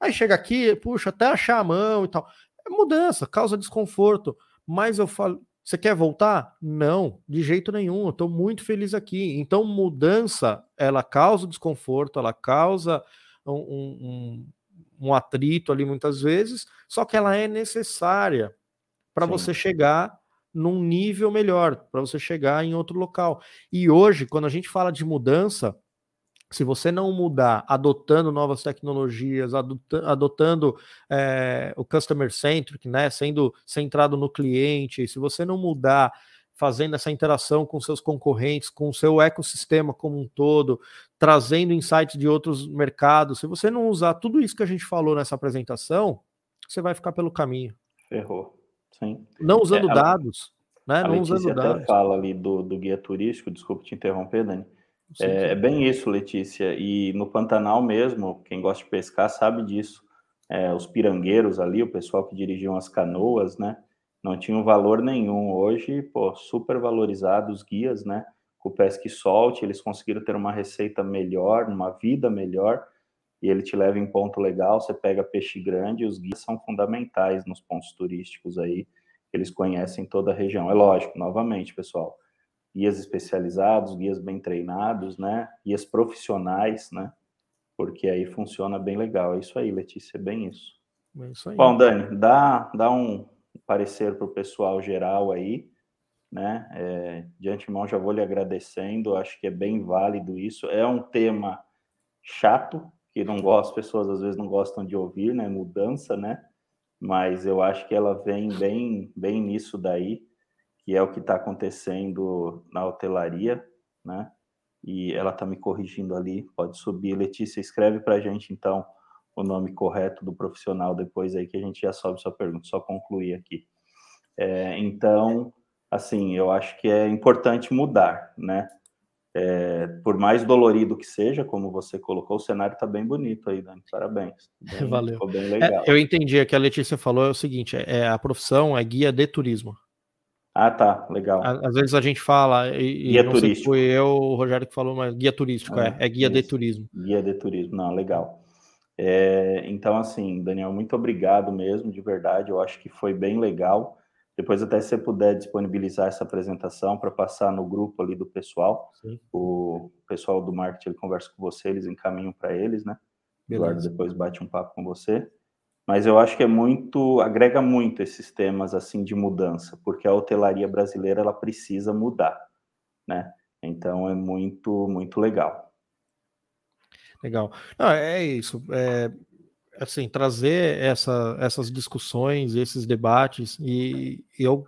Aí chega aqui, puxa, até achar a mão e tal. É mudança, causa desconforto. Mas eu falo, você quer voltar? Não, de jeito nenhum. Eu estou muito feliz aqui. Então, mudança, ela causa desconforto, ela causa um, um, um atrito ali muitas vezes, só que ela é necessária para você chegar num nível melhor, para você chegar em outro local. E hoje, quando a gente fala de mudança, se você não mudar adotando novas tecnologias, adotando é, o customer centric, né, sendo centrado no cliente, se você não mudar fazendo essa interação com seus concorrentes, com o seu ecossistema como um todo, trazendo insights de outros mercados, se você não usar tudo isso que a gente falou nessa apresentação, você vai ficar pelo caminho. Ferrou. Sim. Não usando é, a, dados, né? não usando dados. até fala ali do, do guia turístico, desculpa te interromper, Dani, é, é, bem isso, Letícia. E no Pantanal mesmo, quem gosta de pescar sabe disso. É, os pirangueiros ali, o pessoal que dirigiam as canoas, né? Não tinham valor nenhum. Hoje, pô, super valorizados os guias, né? Com o pesque solte, eles conseguiram ter uma receita melhor, uma vida melhor, e ele te leva em ponto legal. Você pega peixe grande, os guias são fundamentais nos pontos turísticos aí, eles conhecem toda a região. É lógico, novamente, pessoal guias especializados, guias bem treinados, né? Guias profissionais, né? Porque aí funciona bem legal. É isso aí, Letícia, é bem isso. É isso aí. Bom, Dani, dá, dá um parecer para o pessoal geral aí, né? É, de antemão já vou lhe agradecendo, acho que é bem válido isso. É um tema chato, que não gosta, as pessoas às vezes não gostam de ouvir, né? Mudança, né? Mas eu acho que ela vem bem, bem nisso daí que é o que está acontecendo na hotelaria, né? E ela está me corrigindo ali, pode subir. Letícia, escreve para a gente, então, o nome correto do profissional depois aí, que a gente já sobe sua pergunta, só concluir aqui. É, então, assim, eu acho que é importante mudar, né? É, por mais dolorido que seja, como você colocou, o cenário está bem bonito aí, Dani. Parabéns. Bem, Valeu. Ficou bem legal. É, eu entendi. O que a Letícia falou é o seguinte: é, a profissão é guia de turismo. Ah, tá, legal. Às vezes a gente fala, e, guia turístico. foi eu, o Rogério que falou, mas guia turístico, é, é, é guia isso. de turismo. Guia de turismo, não, legal. É, então, assim, Daniel, muito obrigado mesmo, de verdade, eu acho que foi bem legal. Depois, até se você puder disponibilizar essa apresentação para passar no grupo ali do pessoal, Sim. o pessoal do marketing ele conversa com você, eles encaminham para eles, né? Beleza. Eduardo depois bate um papo com você mas eu acho que é muito agrega muito esses temas assim de mudança, porque a hotelaria brasileira ela precisa mudar, né? Então é muito muito legal. Legal. Não, é isso. É, assim trazer essa, essas discussões, esses debates e, e eu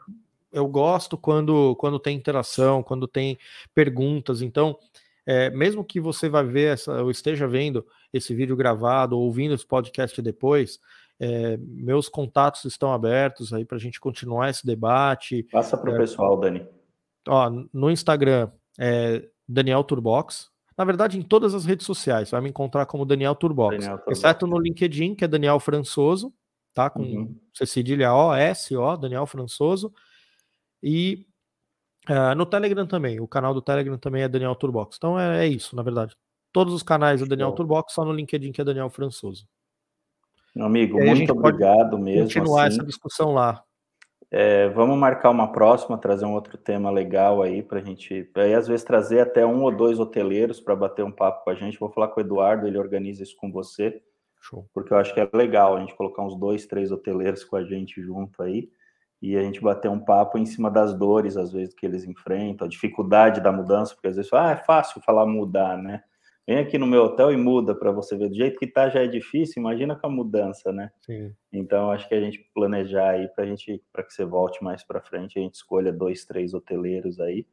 eu gosto quando quando tem interação, quando tem perguntas. Então é, mesmo que você vai ver essa, ou esteja vendo esse vídeo gravado ou ouvindo esse podcast depois, é, meus contatos estão abertos aí para a gente continuar esse debate. Passa para o é, pessoal, Dani. Ó, no Instagram é Daniel Turbox. Na verdade, em todas as redes sociais, vai me encontrar como Daniel Turbox. Daniel Turbox. Exceto no LinkedIn, que é Daniel Françoso, tá? Com uhum. cedilha O, S, O, Daniel Françoso. E uh, no Telegram também. O canal do Telegram também é Daniel Turbox. Então é, é isso, na verdade. Todos os canais é Daniel Turbox, só no LinkedIn que é Daniel Françoso. Meu amigo, muito obrigado mesmo. Continuar assim. essa discussão lá. É, vamos marcar uma próxima, trazer um outro tema legal aí para a gente. Aí, às vezes, trazer até um ou dois hoteleiros para bater um papo com a gente. Vou falar com o Eduardo, ele organiza isso com você. Show. Porque eu acho que é legal a gente colocar uns dois, três hoteleiros com a gente junto aí e a gente bater um papo em cima das dores, às vezes, que eles enfrentam, a dificuldade da mudança, porque às vezes, ah, é fácil falar mudar, né? Vem aqui no meu hotel e muda para você ver. Do jeito que tá já é difícil, imagina com a mudança, né? Sim. Então acho que a gente planejar aí para gente, para que você volte mais para frente, a gente escolha dois, três hoteleiros aí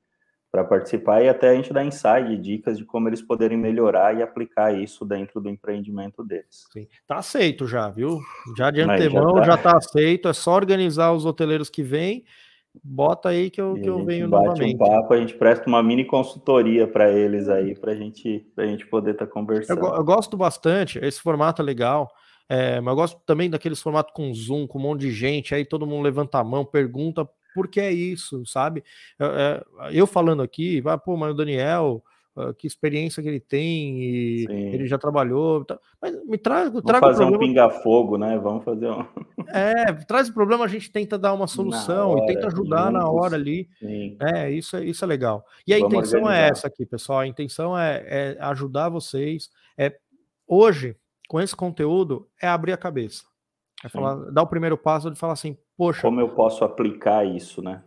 para participar e até a gente dar insight dicas de como eles poderem melhorar e aplicar isso dentro do empreendimento deles. Sim, tá aceito já, viu? Já de antemão já, tá. já tá aceito, é só organizar os hoteleiros que vêm bota aí que eu, que eu venho bate novamente. um papo, a gente presta uma mini consultoria para eles aí, para gente, a gente poder estar tá conversando. Eu, eu, gosto bastante, esse formato é legal, é, mas eu gosto também daqueles formatos com Zoom, com um monte de gente, aí todo mundo levanta a mão, pergunta por que é isso, sabe? Eu, é, eu falando aqui, vai, pô, mas o Daniel ah, que experiência que ele tem e Sim. ele já trabalhou. Tá, mas me traz, Vamos traga fazer um pinga-fogo, né? Vamos fazer um. É, traz o problema, a gente tenta dar uma solução hora, e tenta ajudar juntos. na hora ali. Sim. É, isso, é, isso é legal. E a Vamos intenção é organizar. é essa aqui, pessoal. A intenção é, é ajudar vocês. É, hoje, com esse conteúdo, é abrir a cabeça. É falar, dar o primeiro passo de falar assim, poxa. Como eu posso aplicar isso, né?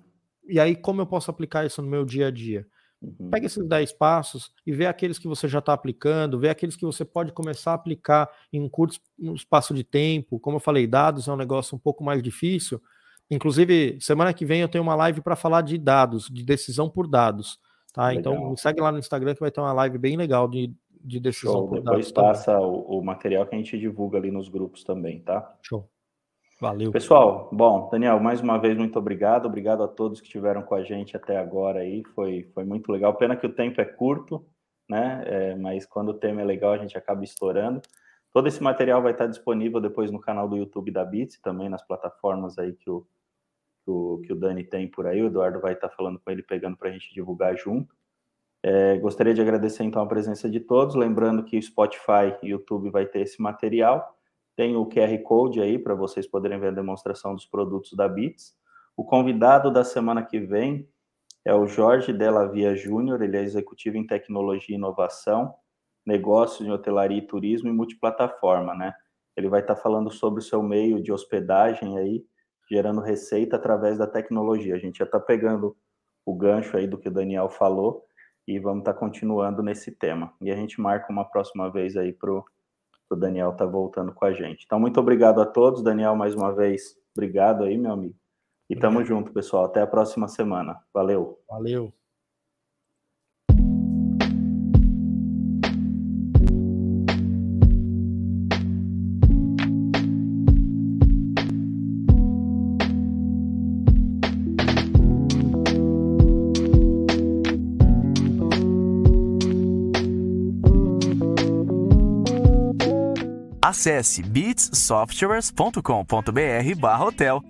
E aí, como eu posso aplicar isso no meu dia a dia? Uhum. Pega esses 10 passos e vê aqueles que você já está aplicando, vê aqueles que você pode começar a aplicar em um curto espaço de tempo. Como eu falei, dados é um negócio um pouco mais difícil. Inclusive, semana que vem eu tenho uma live para falar de dados, de decisão por dados. Tá? Então, me segue lá no Instagram que vai ter uma live bem legal de, de decisão Show. por Depois dados. Depois passa o, o material que a gente divulga ali nos grupos também, tá? Show. Valeu. Pessoal, bom, Daniel, mais uma vez, muito obrigado. Obrigado a todos que estiveram com a gente até agora aí. Foi, foi muito legal. Pena que o tempo é curto, né? É, mas quando o tema é legal, a gente acaba estourando. Todo esse material vai estar disponível depois no canal do YouTube da Bits também nas plataformas aí que o, que o, que o Dani tem por aí. O Eduardo vai estar falando com ele, pegando para a gente divulgar junto. É, gostaria de agradecer então a presença de todos. Lembrando que o Spotify e YouTube vai ter esse material. Tem o QR Code aí para vocês poderem ver a demonstração dos produtos da Bits. O convidado da semana que vem é o Jorge Della Via Júnior, ele é executivo em tecnologia e inovação, negócios em hotelaria e turismo e multiplataforma, né? Ele vai estar tá falando sobre o seu meio de hospedagem aí, gerando receita através da tecnologia. A gente já está pegando o gancho aí do que o Daniel falou e vamos estar tá continuando nesse tema. E a gente marca uma próxima vez aí para o o Daniel tá voltando com a gente. Então, muito obrigado a todos. Daniel, mais uma vez, obrigado aí, meu amigo. E tamo junto, pessoal. Até a próxima semana. Valeu. Valeu. Acesse beatssoftwares.com.br/hotel